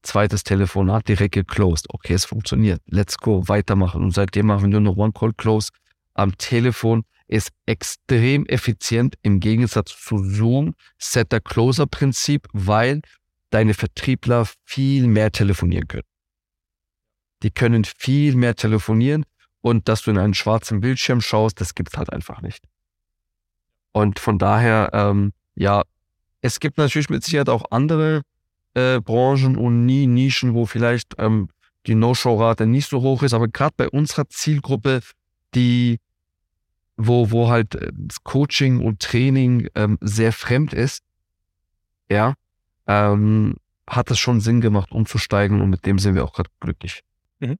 zweites Telefonat direkt geclosed. Okay, es funktioniert. Let's go, weitermachen. Und seitdem machen wir nur noch One-Call-Close am Telefon. Ist extrem effizient im Gegensatz zu Zoom, Setter-Closer-Prinzip, weil deine Vertriebler viel mehr telefonieren können. Die können viel mehr telefonieren und dass du in einen schwarzen Bildschirm schaust, das gibt's halt einfach nicht. Und von daher, ähm, ja, es gibt natürlich mit Sicherheit auch andere äh, Branchen und nie Nischen, wo vielleicht ähm, die No-Show-Rate nicht so hoch ist, aber gerade bei unserer Zielgruppe, die, wo, wo halt äh, das Coaching und Training ähm, sehr fremd ist, ja, ähm, hat es schon Sinn gemacht, umzusteigen und mit dem sind wir auch gerade glücklich. Mhm.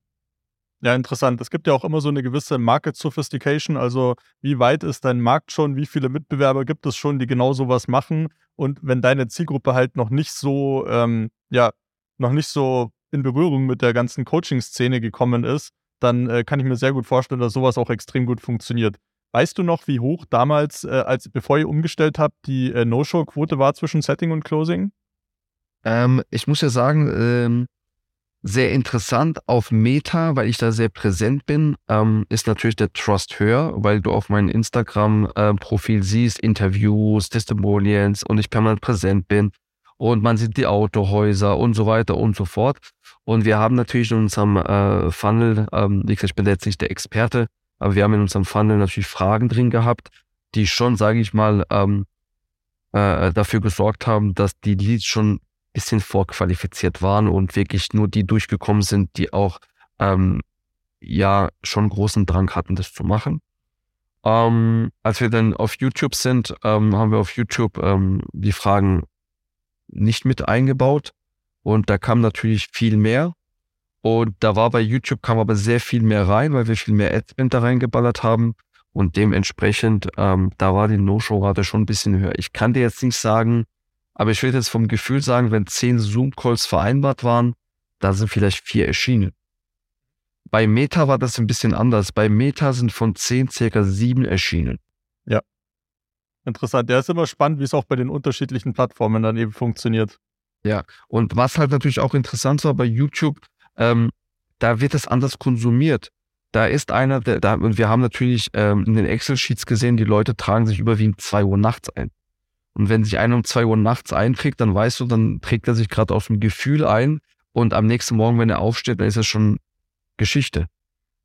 Ja, interessant. Es gibt ja auch immer so eine gewisse Market Sophistication. Also, wie weit ist dein Markt schon? Wie viele Mitbewerber gibt es schon, die genau sowas machen? Und wenn deine Zielgruppe halt noch nicht so, ähm, ja, noch nicht so in Berührung mit der ganzen Coaching-Szene gekommen ist, dann äh, kann ich mir sehr gut vorstellen, dass sowas auch extrem gut funktioniert. Weißt du noch, wie hoch damals, äh, als bevor ihr umgestellt habt, die äh, No-Show-Quote war zwischen Setting und Closing? Ähm, ich muss ja sagen, ähm, sehr interessant auf Meta, weil ich da sehr präsent bin, ähm, ist natürlich der Trust höher, weil du auf meinem Instagram-Profil äh, siehst, Interviews, Testimonials und ich permanent präsent bin und man sieht die Autohäuser und so weiter und so fort. Und wir haben natürlich in unserem äh, Funnel, ähm, wie gesagt, ich bin jetzt nicht der Experte, aber wir haben in unserem Funnel natürlich Fragen drin gehabt, die schon, sage ich mal, ähm, äh, dafür gesorgt haben, dass die Leads schon bisschen vorqualifiziert waren und wirklich nur die durchgekommen sind, die auch ähm, ja schon großen Drang hatten, das zu machen. Ähm, als wir dann auf YouTube sind, ähm, haben wir auf YouTube ähm, die Fragen nicht mit eingebaut und da kam natürlich viel mehr. Und da war bei YouTube kam aber sehr viel mehr rein, weil wir viel mehr Adspend da reingeballert haben. Und dementsprechend, ähm, da war die No-Show-Rate schon ein bisschen höher. Ich kann dir jetzt nicht sagen, aber ich würde jetzt vom Gefühl sagen, wenn zehn Zoom-Calls vereinbart waren, da sind vielleicht vier erschienen. Bei Meta war das ein bisschen anders. Bei Meta sind von zehn circa sieben erschienen. Ja. Interessant. Ja, ist immer spannend, wie es auch bei den unterschiedlichen Plattformen dann eben funktioniert. Ja, und was halt natürlich auch interessant war bei YouTube, ähm, da wird es anders konsumiert. Da ist einer, der, da, und wir haben natürlich ähm, in den Excel-Sheets gesehen, die Leute tragen sich überwiegend zwei Uhr nachts ein. Und wenn sich einer um zwei Uhr nachts einträgt, dann weißt du, dann trägt er sich gerade aus dem Gefühl ein und am nächsten Morgen, wenn er aufsteht, dann ist es schon Geschichte.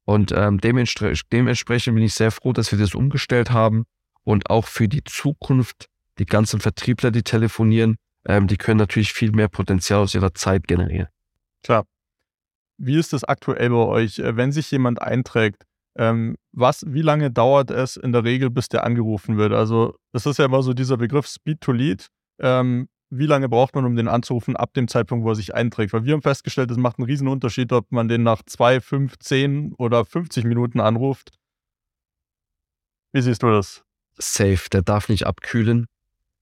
Und ähm, dementsprechend, dementsprechend bin ich sehr froh, dass wir das umgestellt haben und auch für die Zukunft, die ganzen Vertriebler, die telefonieren, ähm, die können natürlich viel mehr Potenzial aus ihrer Zeit generieren. Klar. Wie ist das aktuell bei euch, äh, wenn sich jemand einträgt? Ähm, was, wie lange dauert es in der Regel, bis der angerufen wird? Also, das ist ja immer so dieser Begriff Speed to Lead. Ähm, wie lange braucht man, um den anzurufen, ab dem Zeitpunkt, wo er sich einträgt? Weil wir haben festgestellt, es macht einen riesen Unterschied, ob man den nach zwei, fünf, zehn oder 50 Minuten anruft. Wie siehst du das? Safe, der darf nicht abkühlen.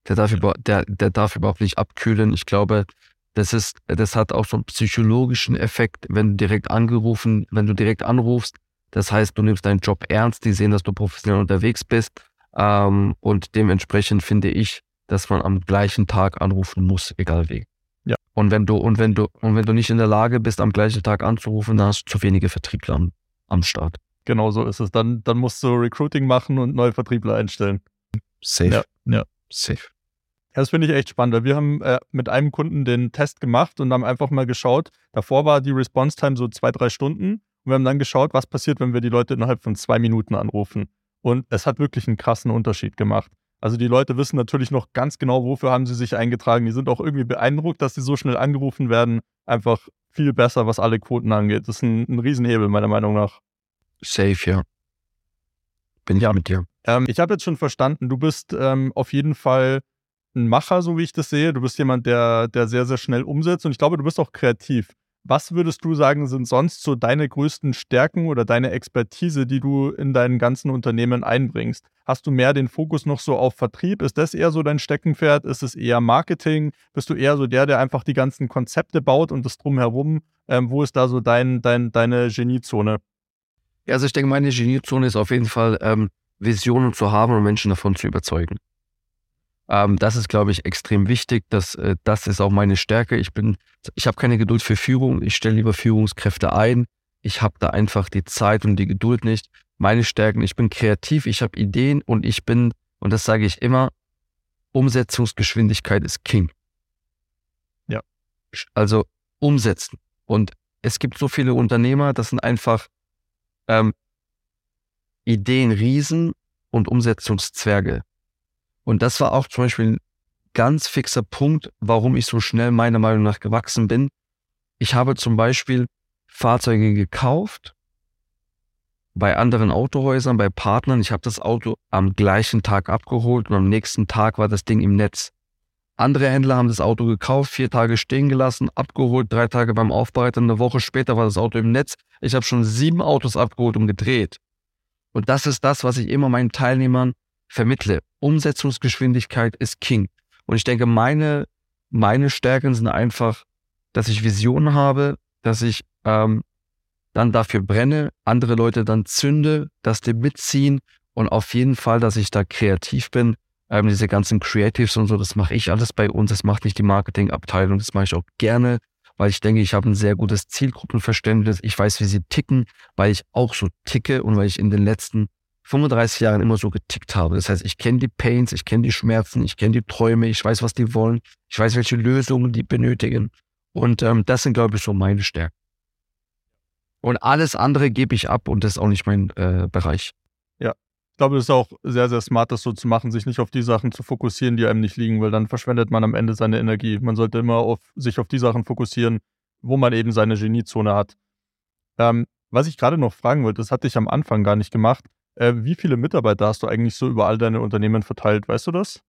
Der darf, über, der, der darf überhaupt nicht abkühlen. Ich glaube, das ist, das hat auch so einen psychologischen Effekt, wenn du direkt angerufen, wenn du direkt anrufst, das heißt, du nimmst deinen Job ernst, die sehen, dass du professionell unterwegs bist. Ähm, und dementsprechend finde ich, dass man am gleichen Tag anrufen muss, egal wie. Ja. Und wenn du, und wenn du, und wenn du nicht in der Lage bist, am gleichen Tag anzurufen, dann hast du zu wenige Vertriebler am, am Start. Genau so ist es. Dann, dann musst du Recruiting machen und neue Vertriebler einstellen. Safe. Ja. ja. Safe. Das finde ich echt spannend, weil wir haben äh, mit einem Kunden den Test gemacht und haben einfach mal geschaut. Davor war die Response Time so zwei, drei Stunden. Und wir haben dann geschaut, was passiert, wenn wir die Leute innerhalb von zwei Minuten anrufen. Und es hat wirklich einen krassen Unterschied gemacht. Also die Leute wissen natürlich noch ganz genau, wofür haben sie sich eingetragen. Die sind auch irgendwie beeindruckt, dass sie so schnell angerufen werden. Einfach viel besser, was alle Quoten angeht. Das ist ein, ein Riesenhebel, meiner Meinung nach. Safe, ja. Bin ja mit dir. Ähm, ich habe jetzt schon verstanden, du bist ähm, auf jeden Fall ein Macher, so wie ich das sehe. Du bist jemand, der, der sehr, sehr schnell umsetzt und ich glaube, du bist auch kreativ. Was würdest du sagen, sind sonst so deine größten Stärken oder deine Expertise, die du in deinen ganzen Unternehmen einbringst? Hast du mehr den Fokus noch so auf Vertrieb? Ist das eher so dein Steckenpferd? Ist es eher Marketing? Bist du eher so der, der einfach die ganzen Konzepte baut und das drumherum? Ähm, wo ist da so dein, dein, deine Geniezone? Ja, also ich denke, meine Geniezone ist auf jeden Fall, ähm, Visionen zu haben und Menschen davon zu überzeugen. Ähm, das ist, glaube ich, extrem wichtig. Das, äh, das ist auch meine Stärke. Ich bin, ich habe keine Geduld für Führung. Ich stelle lieber Führungskräfte ein. Ich habe da einfach die Zeit und die Geduld nicht. Meine Stärken, ich bin kreativ, ich habe Ideen und ich bin, und das sage ich immer, Umsetzungsgeschwindigkeit ist King. Ja. Also umsetzen. Und es gibt so viele Unternehmer, das sind einfach ähm, Ideenriesen und Umsetzungszwerge. Und das war auch zum Beispiel ein ganz fixer Punkt, warum ich so schnell meiner Meinung nach gewachsen bin. Ich habe zum Beispiel Fahrzeuge gekauft bei anderen Autohäusern, bei Partnern. Ich habe das Auto am gleichen Tag abgeholt und am nächsten Tag war das Ding im Netz. Andere Händler haben das Auto gekauft, vier Tage stehen gelassen, abgeholt, drei Tage beim Aufbereiten, eine Woche später war das Auto im Netz. Ich habe schon sieben Autos abgeholt und gedreht. Und das ist das, was ich immer meinen Teilnehmern vermittle. Umsetzungsgeschwindigkeit ist King. Und ich denke, meine, meine Stärken sind einfach, dass ich Visionen habe, dass ich ähm, dann dafür brenne, andere Leute dann zünde, dass die mitziehen und auf jeden Fall, dass ich da kreativ bin. Ähm, diese ganzen Creatives und so, das mache ich alles bei uns. Das macht nicht die Marketingabteilung. Das mache ich auch gerne, weil ich denke, ich habe ein sehr gutes Zielgruppenverständnis. Ich weiß, wie sie ticken, weil ich auch so ticke und weil ich in den letzten 35 Jahren immer so getickt habe. Das heißt, ich kenne die Pains, ich kenne die Schmerzen, ich kenne die Träume, ich weiß, was die wollen, ich weiß, welche Lösungen die benötigen. Und ähm, das sind, glaube ich, so meine Stärken. Und alles andere gebe ich ab und das ist auch nicht mein äh, Bereich. Ja, ich glaube, es ist auch sehr, sehr smart, das so zu machen, sich nicht auf die Sachen zu fokussieren, die einem nicht liegen, weil dann verschwendet man am Ende seine Energie. Man sollte immer auf, sich auf die Sachen fokussieren, wo man eben seine Geniezone hat. Ähm, was ich gerade noch fragen wollte, das hatte ich am Anfang gar nicht gemacht. Äh, wie viele Mitarbeiter hast du eigentlich so über all deine Unternehmen verteilt? Weißt du das?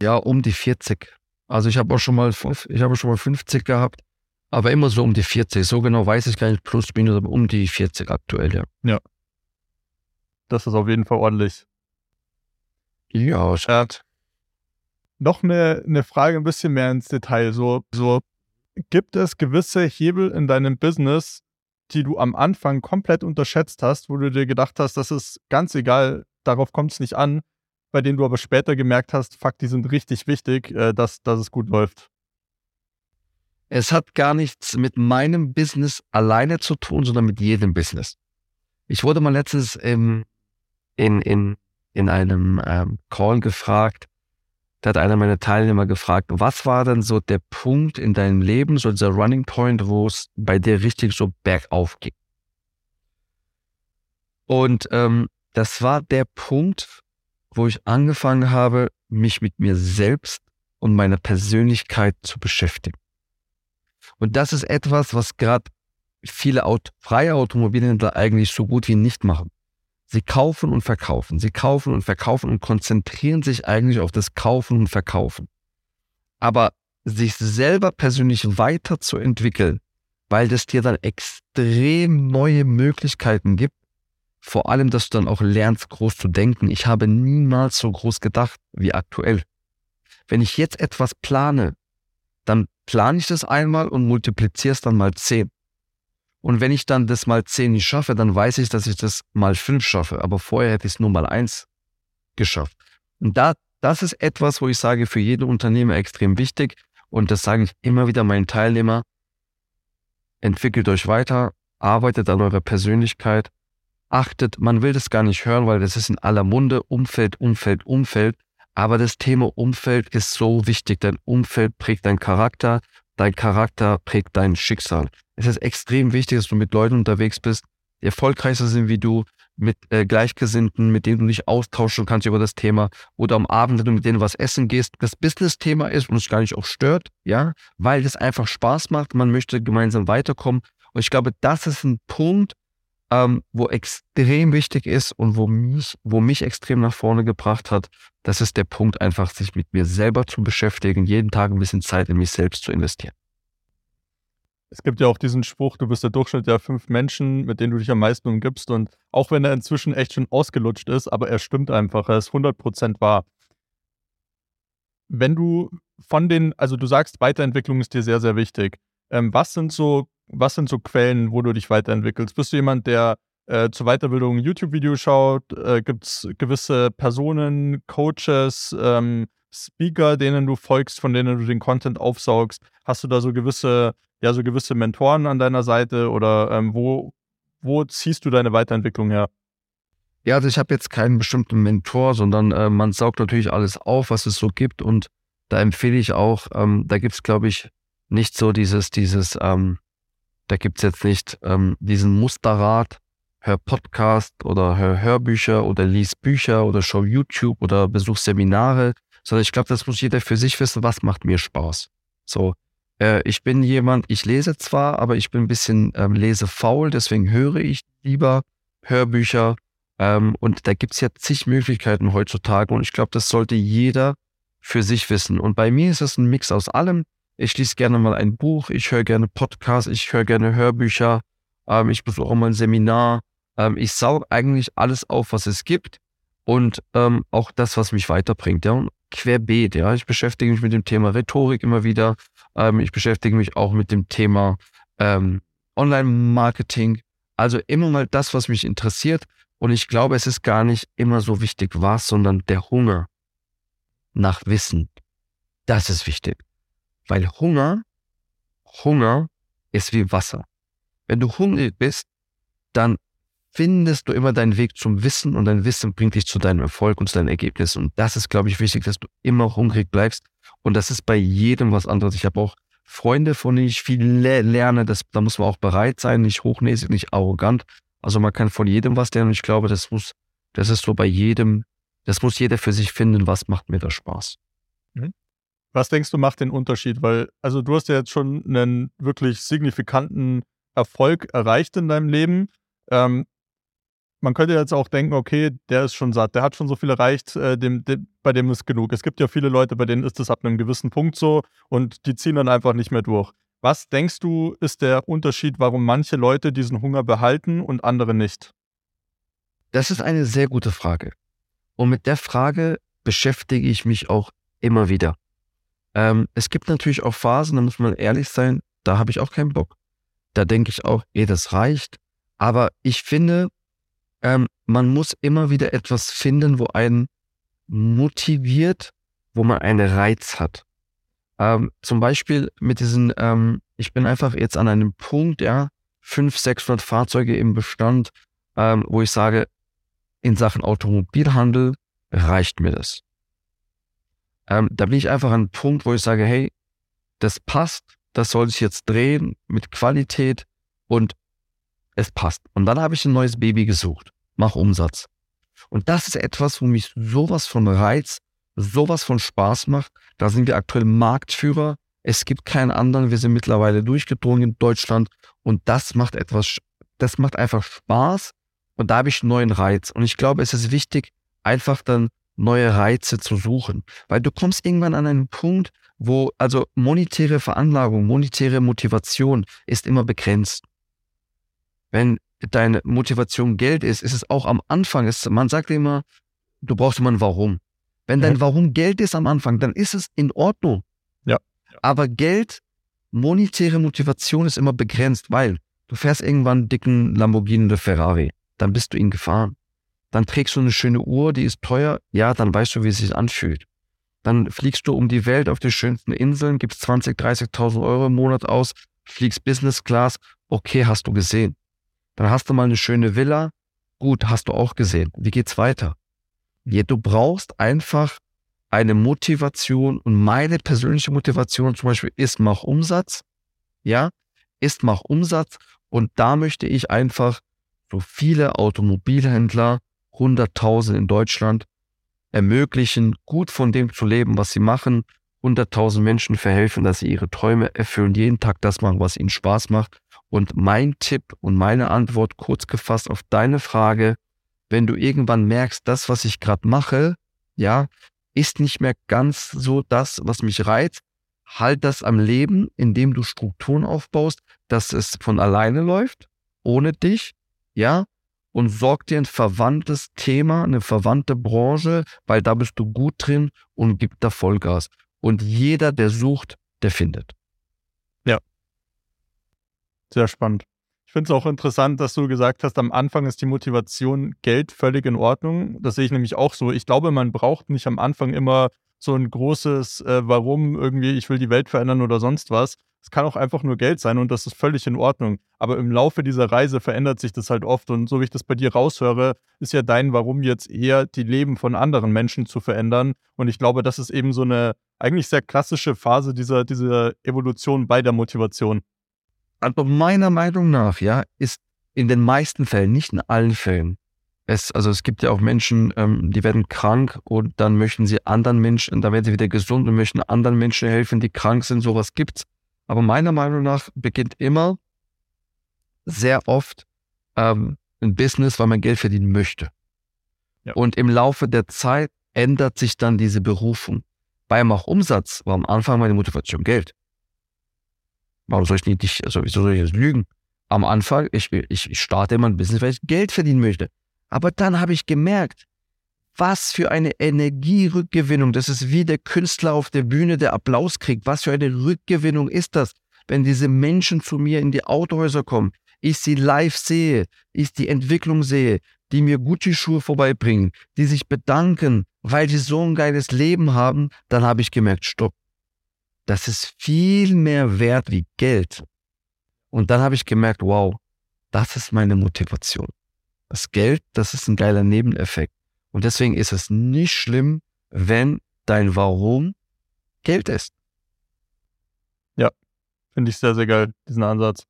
Ja, um die 40. Also ich habe auch schon mal, ich habe schon mal 50 gehabt, aber immer so um die 40. So genau weiß ich gar nicht, plus minus, aber um die 40 aktuell, ja. Ja. Das ist auf jeden Fall ordentlich. Ja, schade. Noch eine, eine Frage ein bisschen mehr ins Detail. So, so gibt es gewisse Hebel in deinem Business, die du am Anfang komplett unterschätzt hast, wo du dir gedacht hast, das ist ganz egal, darauf kommt es nicht an, bei denen du aber später gemerkt hast, fuck, die sind richtig wichtig, äh, dass, dass es gut läuft? Es hat gar nichts mit meinem Business alleine zu tun, sondern mit jedem Business. Ich wurde mal letztens im, in, in, in einem ähm, Call gefragt, da hat einer meiner Teilnehmer gefragt, was war denn so der Punkt in deinem Leben, so dieser Running Point, wo es bei dir richtig so bergauf ging? Und ähm, das war der Punkt, wo ich angefangen habe, mich mit mir selbst und meiner Persönlichkeit zu beschäftigen. Und das ist etwas, was gerade viele Auto, freie Automobilhändler eigentlich so gut wie nicht machen. Sie kaufen und verkaufen, sie kaufen und verkaufen und konzentrieren sich eigentlich auf das Kaufen und Verkaufen. Aber sich selber persönlich weiterzuentwickeln, weil das dir dann extrem neue Möglichkeiten gibt, vor allem, dass du dann auch lernst, groß zu denken. Ich habe niemals so groß gedacht wie aktuell. Wenn ich jetzt etwas plane, dann plane ich das einmal und multipliziere es dann mal zehn. Und wenn ich dann das mal 10 nicht schaffe, dann weiß ich, dass ich das mal 5 schaffe. Aber vorher hätte ich es nur mal 1 geschafft. Und da, das ist etwas, wo ich sage, für jeden Unternehmer extrem wichtig. Und das sage ich immer wieder meinen Teilnehmer. Entwickelt euch weiter, arbeitet an eurer Persönlichkeit, achtet, man will das gar nicht hören, weil das ist in aller Munde, Umfeld, Umfeld, Umfeld. Aber das Thema Umfeld ist so wichtig. Dein Umfeld prägt deinen Charakter, dein Charakter prägt dein Schicksal. Es ist extrem wichtig, dass du mit Leuten unterwegs bist, die erfolgreicher sind wie du, mit äh, Gleichgesinnten, mit denen du dich austauschen kannst über das Thema oder am Abend, wenn du mit denen was essen gehst, das Business-Thema ist und es gar nicht auch stört, ja, weil es einfach Spaß macht, man möchte gemeinsam weiterkommen. Und ich glaube, das ist ein Punkt, ähm, wo extrem wichtig ist und wo mich, wo mich extrem nach vorne gebracht hat, das ist der Punkt, einfach sich mit mir selber zu beschäftigen, jeden Tag ein bisschen Zeit in mich selbst zu investieren. Es gibt ja auch diesen Spruch, du bist der Durchschnitt der fünf Menschen, mit denen du dich am meisten umgibst. Und auch wenn er inzwischen echt schon ausgelutscht ist, aber er stimmt einfach, er ist 100% wahr. Wenn du von den, also du sagst, Weiterentwicklung ist dir sehr, sehr wichtig. Ähm, was sind so, was sind so Quellen, wo du dich weiterentwickelst? Bist du jemand, der äh, zur Weiterbildung YouTube-Videos schaut? Äh, Gibt es gewisse Personen, Coaches, ähm, Speaker, denen du folgst, von denen du den Content aufsaugst? Hast du da so gewisse ja so gewisse Mentoren an deiner Seite oder ähm, wo, wo ziehst du deine Weiterentwicklung her? Ja, also ich habe jetzt keinen bestimmten Mentor, sondern äh, man saugt natürlich alles auf, was es so gibt und da empfehle ich auch, ähm, da gibt es, glaube ich, nicht so dieses, dieses, ähm, da gibt es jetzt nicht ähm, diesen Musterrat, hör Podcast oder hör Hörbücher oder lies Bücher oder schau YouTube oder besuch Seminare, sondern ich glaube, das muss jeder für sich wissen, was macht mir Spaß. So, äh, ich bin jemand, ich lese zwar, aber ich bin ein bisschen ähm, lesefaul, deswegen höre ich lieber Hörbücher. Ähm, und da gibt's ja zig Möglichkeiten heutzutage und ich glaube, das sollte jeder für sich wissen. Und bei mir ist es ein Mix aus allem. Ich lese gerne mal ein Buch, ich höre gerne Podcasts, ich höre gerne Hörbücher, ähm, ich besuche mal ein Seminar. Ähm, ich sauge eigentlich alles auf, was es gibt und ähm, auch das, was mich weiterbringt. Ja, und querbeet. Ja, ich beschäftige mich mit dem Thema Rhetorik immer wieder. Ähm, ich beschäftige mich auch mit dem Thema ähm, Online-Marketing. Also immer mal das, was mich interessiert. Und ich glaube, es ist gar nicht immer so wichtig, was, sondern der Hunger nach Wissen. Das ist wichtig. Weil Hunger, Hunger ist wie Wasser. Wenn du hungrig bist, dann findest du immer deinen Weg zum Wissen und dein Wissen bringt dich zu deinem Erfolg und zu deinem Ergebnis. Und das ist, glaube ich, wichtig, dass du immer hungrig bleibst. Und das ist bei jedem was anderes. Ich habe auch Freunde, von denen ich viel le lerne. Das, da muss man auch bereit sein, nicht hochnäsig, nicht arrogant. Also man kann von jedem was lernen. Und ich glaube, das muss, das ist so bei jedem, das muss jeder für sich finden, was macht mir da Spaß. Mhm. Was denkst du macht den Unterschied? Weil, also du hast ja jetzt schon einen wirklich signifikanten Erfolg erreicht in deinem Leben. Ähm, man könnte jetzt auch denken, okay, der ist schon satt, der hat schon so viel erreicht, äh, dem, dem, bei dem ist genug. Es gibt ja viele Leute, bei denen ist das ab einem gewissen Punkt so und die ziehen dann einfach nicht mehr durch. Was denkst du, ist der Unterschied, warum manche Leute diesen Hunger behalten und andere nicht? Das ist eine sehr gute Frage. Und mit der Frage beschäftige ich mich auch immer wieder. Ähm, es gibt natürlich auch Phasen, da muss man ehrlich sein, da habe ich auch keinen Bock. Da denke ich auch, eh, das reicht. Aber ich finde, ähm, man muss immer wieder etwas finden, wo einen motiviert, wo man einen Reiz hat. Ähm, zum Beispiel mit diesen, ähm, ich bin einfach jetzt an einem Punkt, ja, 500, 600 Fahrzeuge im Bestand, ähm, wo ich sage, in Sachen Automobilhandel reicht mir das. Ähm, da bin ich einfach an einem Punkt, wo ich sage, hey, das passt, das soll sich jetzt drehen mit Qualität und es passt. Und dann habe ich ein neues Baby gesucht mach Umsatz. Und das ist etwas, wo mich sowas von Reiz, sowas von Spaß macht. Da sind wir aktuell Marktführer. Es gibt keinen anderen. Wir sind mittlerweile durchgedrungen in Deutschland. Und das macht etwas, das macht einfach Spaß. Und da habe ich einen neuen Reiz. Und ich glaube, es ist wichtig, einfach dann neue Reize zu suchen. Weil du kommst irgendwann an einen Punkt, wo, also monetäre Veranlagung, monetäre Motivation ist immer begrenzt. Wenn deine Motivation Geld ist, ist es auch am Anfang, ist, man sagt immer, du brauchst immer ein Warum. Wenn dein Warum Geld ist am Anfang, dann ist es in Ordnung. Ja. Aber Geld, monetäre Motivation ist immer begrenzt, weil du fährst irgendwann einen dicken Lamborghini oder Ferrari, dann bist du ihn gefahren. Dann trägst du eine schöne Uhr, die ist teuer, ja, dann weißt du, wie es sich anfühlt. Dann fliegst du um die Welt auf die schönsten Inseln, gibst 20, 30.000 Euro im Monat aus, fliegst Business Class, okay, hast du gesehen. Dann hast du mal eine schöne Villa. Gut, hast du auch gesehen. Wie geht's weiter? Du brauchst einfach eine Motivation und meine persönliche Motivation zum Beispiel ist, mach Umsatz. Ja, ist, mach Umsatz. Und da möchte ich einfach so viele Automobilhändler, 100.000 in Deutschland, ermöglichen, gut von dem zu leben, was sie machen, 100.000 Menschen verhelfen, dass sie ihre Träume erfüllen, jeden Tag das machen, was ihnen Spaß macht. Und mein Tipp und meine Antwort kurz gefasst auf deine Frage, wenn du irgendwann merkst, das, was ich gerade mache, ja, ist nicht mehr ganz so das, was mich reizt, halt das am Leben, indem du Strukturen aufbaust, dass es von alleine läuft, ohne dich, ja, und sorg dir ein verwandtes Thema, eine verwandte Branche, weil da bist du gut drin und gib da Vollgas. Und jeder, der sucht, der findet. Sehr spannend. Ich finde es auch interessant, dass du gesagt hast, am Anfang ist die Motivation Geld völlig in Ordnung. Das sehe ich nämlich auch so. Ich glaube, man braucht nicht am Anfang immer so ein großes äh, Warum irgendwie, ich will die Welt verändern oder sonst was. Es kann auch einfach nur Geld sein und das ist völlig in Ordnung. Aber im Laufe dieser Reise verändert sich das halt oft. Und so wie ich das bei dir raushöre, ist ja dein Warum jetzt eher die Leben von anderen Menschen zu verändern. Und ich glaube, das ist eben so eine eigentlich sehr klassische Phase dieser, dieser Evolution bei der Motivation. Also meiner Meinung nach, ja, ist in den meisten Fällen, nicht in allen Fällen, es, also es gibt ja auch Menschen, ähm, die werden krank und dann möchten sie anderen Menschen, da werden sie wieder gesund und möchten anderen Menschen helfen, die krank sind. Sowas gibt's. Aber meiner Meinung nach beginnt immer sehr oft ähm, ein Business, weil man Geld verdienen möchte. Ja. Und im Laufe der Zeit ändert sich dann diese Berufung. Beim auch Umsatz war am Anfang meine Motivation Geld. Warum soll ich nicht, also wieso soll ich jetzt lügen? Am Anfang, ich, ich, starte immer ein Business, weil ich Geld verdienen möchte. Aber dann habe ich gemerkt, was für eine Energierückgewinnung. Das ist wie der Künstler auf der Bühne, der Applaus kriegt. Was für eine Rückgewinnung ist das, wenn diese Menschen zu mir in die Autohäuser kommen, ich sie live sehe, ich die Entwicklung sehe, die mir Gucci-Schuhe vorbeibringen, die sich bedanken, weil sie so ein geiles Leben haben, dann habe ich gemerkt, stopp. Das ist viel mehr wert wie Geld. Und dann habe ich gemerkt, wow, das ist meine Motivation. Das Geld, das ist ein geiler Nebeneffekt. Und deswegen ist es nicht schlimm, wenn dein Warum Geld ist. Ja, finde ich sehr, sehr geil, diesen Ansatz.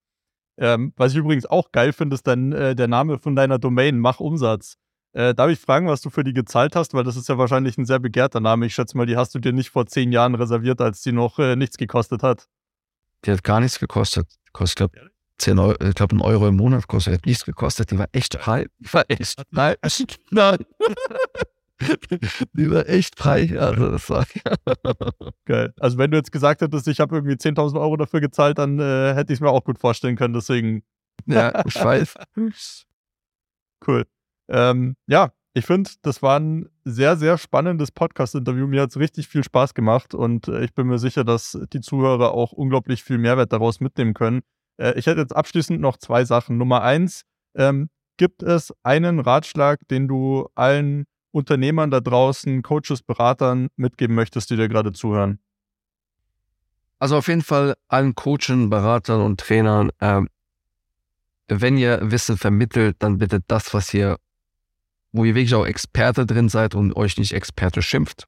Ähm, was ich übrigens auch geil finde, ist dann äh, der Name von deiner Domain, Mach Umsatz. Äh, darf ich fragen, was du für die gezahlt hast? Weil das ist ja wahrscheinlich ein sehr begehrter Name. Ich schätze mal, die hast du dir nicht vor zehn Jahren reserviert, als die noch äh, nichts gekostet hat. Die hat gar nichts gekostet. Kostet, glaube 10 Euro, ich glaube, ein Euro im Monat kostet, hat nichts gekostet. Die war echt frei. Die war echt frei. Nein. Die war echt frei. Also das war Geil. Also wenn du jetzt gesagt hättest, ich habe irgendwie 10.000 Euro dafür gezahlt, dann äh, hätte ich es mir auch gut vorstellen können. Deswegen. ja, ich weiß. Cool. Ähm, ja, ich finde, das war ein sehr, sehr spannendes Podcast-Interview. Mir hat es richtig viel Spaß gemacht und äh, ich bin mir sicher, dass die Zuhörer auch unglaublich viel Mehrwert daraus mitnehmen können. Äh, ich hätte jetzt abschließend noch zwei Sachen. Nummer eins, ähm, gibt es einen Ratschlag, den du allen Unternehmern da draußen, Coaches, Beratern mitgeben möchtest, die dir gerade zuhören? Also auf jeden Fall allen Coachen, Beratern und Trainern, ähm, wenn ihr Wissen vermittelt, dann bitte das, was ihr, wo ihr wirklich auch Experte drin seid und euch nicht Experte schimpft.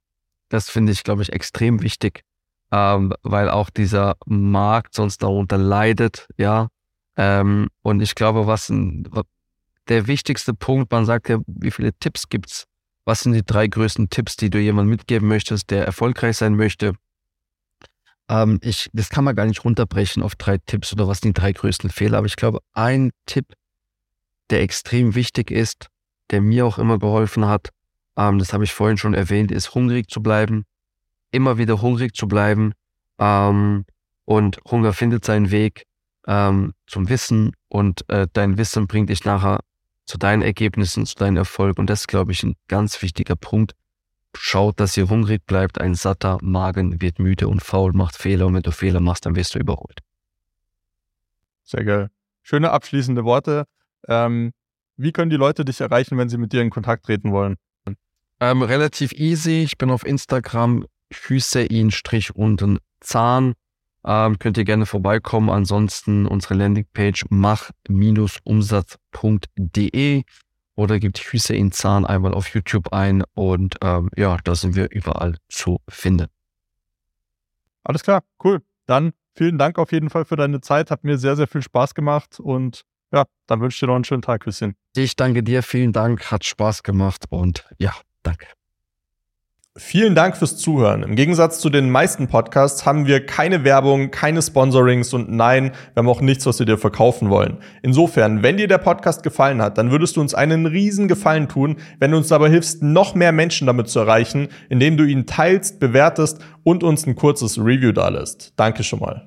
Das finde ich, glaube ich, extrem wichtig ähm, weil auch dieser Markt sonst darunter leidet, ja. Ähm, und ich glaube, was ein, der wichtigste Punkt, man sagt ja, wie viele Tipps gibt's? Was sind die drei größten Tipps, die du jemandem mitgeben möchtest, der erfolgreich sein möchte? Ähm, ich, das kann man gar nicht runterbrechen auf drei Tipps oder was sind die drei größten Fehler. Aber ich glaube, ein Tipp, der extrem wichtig ist, der mir auch immer geholfen hat, ähm, das habe ich vorhin schon erwähnt, ist hungrig zu bleiben, immer wieder hungrig zu bleiben. Ähm, und Hunger findet seinen Weg ähm, zum Wissen und äh, dein Wissen bringt dich nachher zu deinen Ergebnissen, zu deinem Erfolg. Und das ist, glaube ich, ein ganz wichtiger Punkt. Schaut, dass ihr hungrig bleibt. Ein satter Magen wird müde und faul, macht Fehler. Und wenn du Fehler machst, dann wirst du überholt. Sehr geil. Schöne abschließende Worte. Ähm, wie können die Leute dich erreichen, wenn sie mit dir in Kontakt treten wollen? Ähm, relativ easy. Ich bin auf Instagram Hüsein Strich unten Zahn. Ähm, könnt ihr gerne vorbeikommen. Ansonsten unsere Landingpage mach-umsatz.de oder gibt Hüseyin Zahn einmal auf YouTube ein und ähm, ja, da sind wir überall zu finden. Alles klar, cool. Dann vielen Dank auf jeden Fall für deine Zeit. Hat mir sehr, sehr viel Spaß gemacht und ja, dann wünsche ich dir noch einen schönen Tag, Küsschen. Ich danke dir, vielen Dank, hat Spaß gemacht und ja, danke. Vielen Dank fürs Zuhören. Im Gegensatz zu den meisten Podcasts haben wir keine Werbung, keine Sponsorings und nein, wir haben auch nichts, was wir dir verkaufen wollen. Insofern, wenn dir der Podcast gefallen hat, dann würdest du uns einen riesen Gefallen tun, wenn du uns dabei hilfst, noch mehr Menschen damit zu erreichen, indem du ihn teilst, bewertest und uns ein kurzes Review dalässt. Danke schon mal.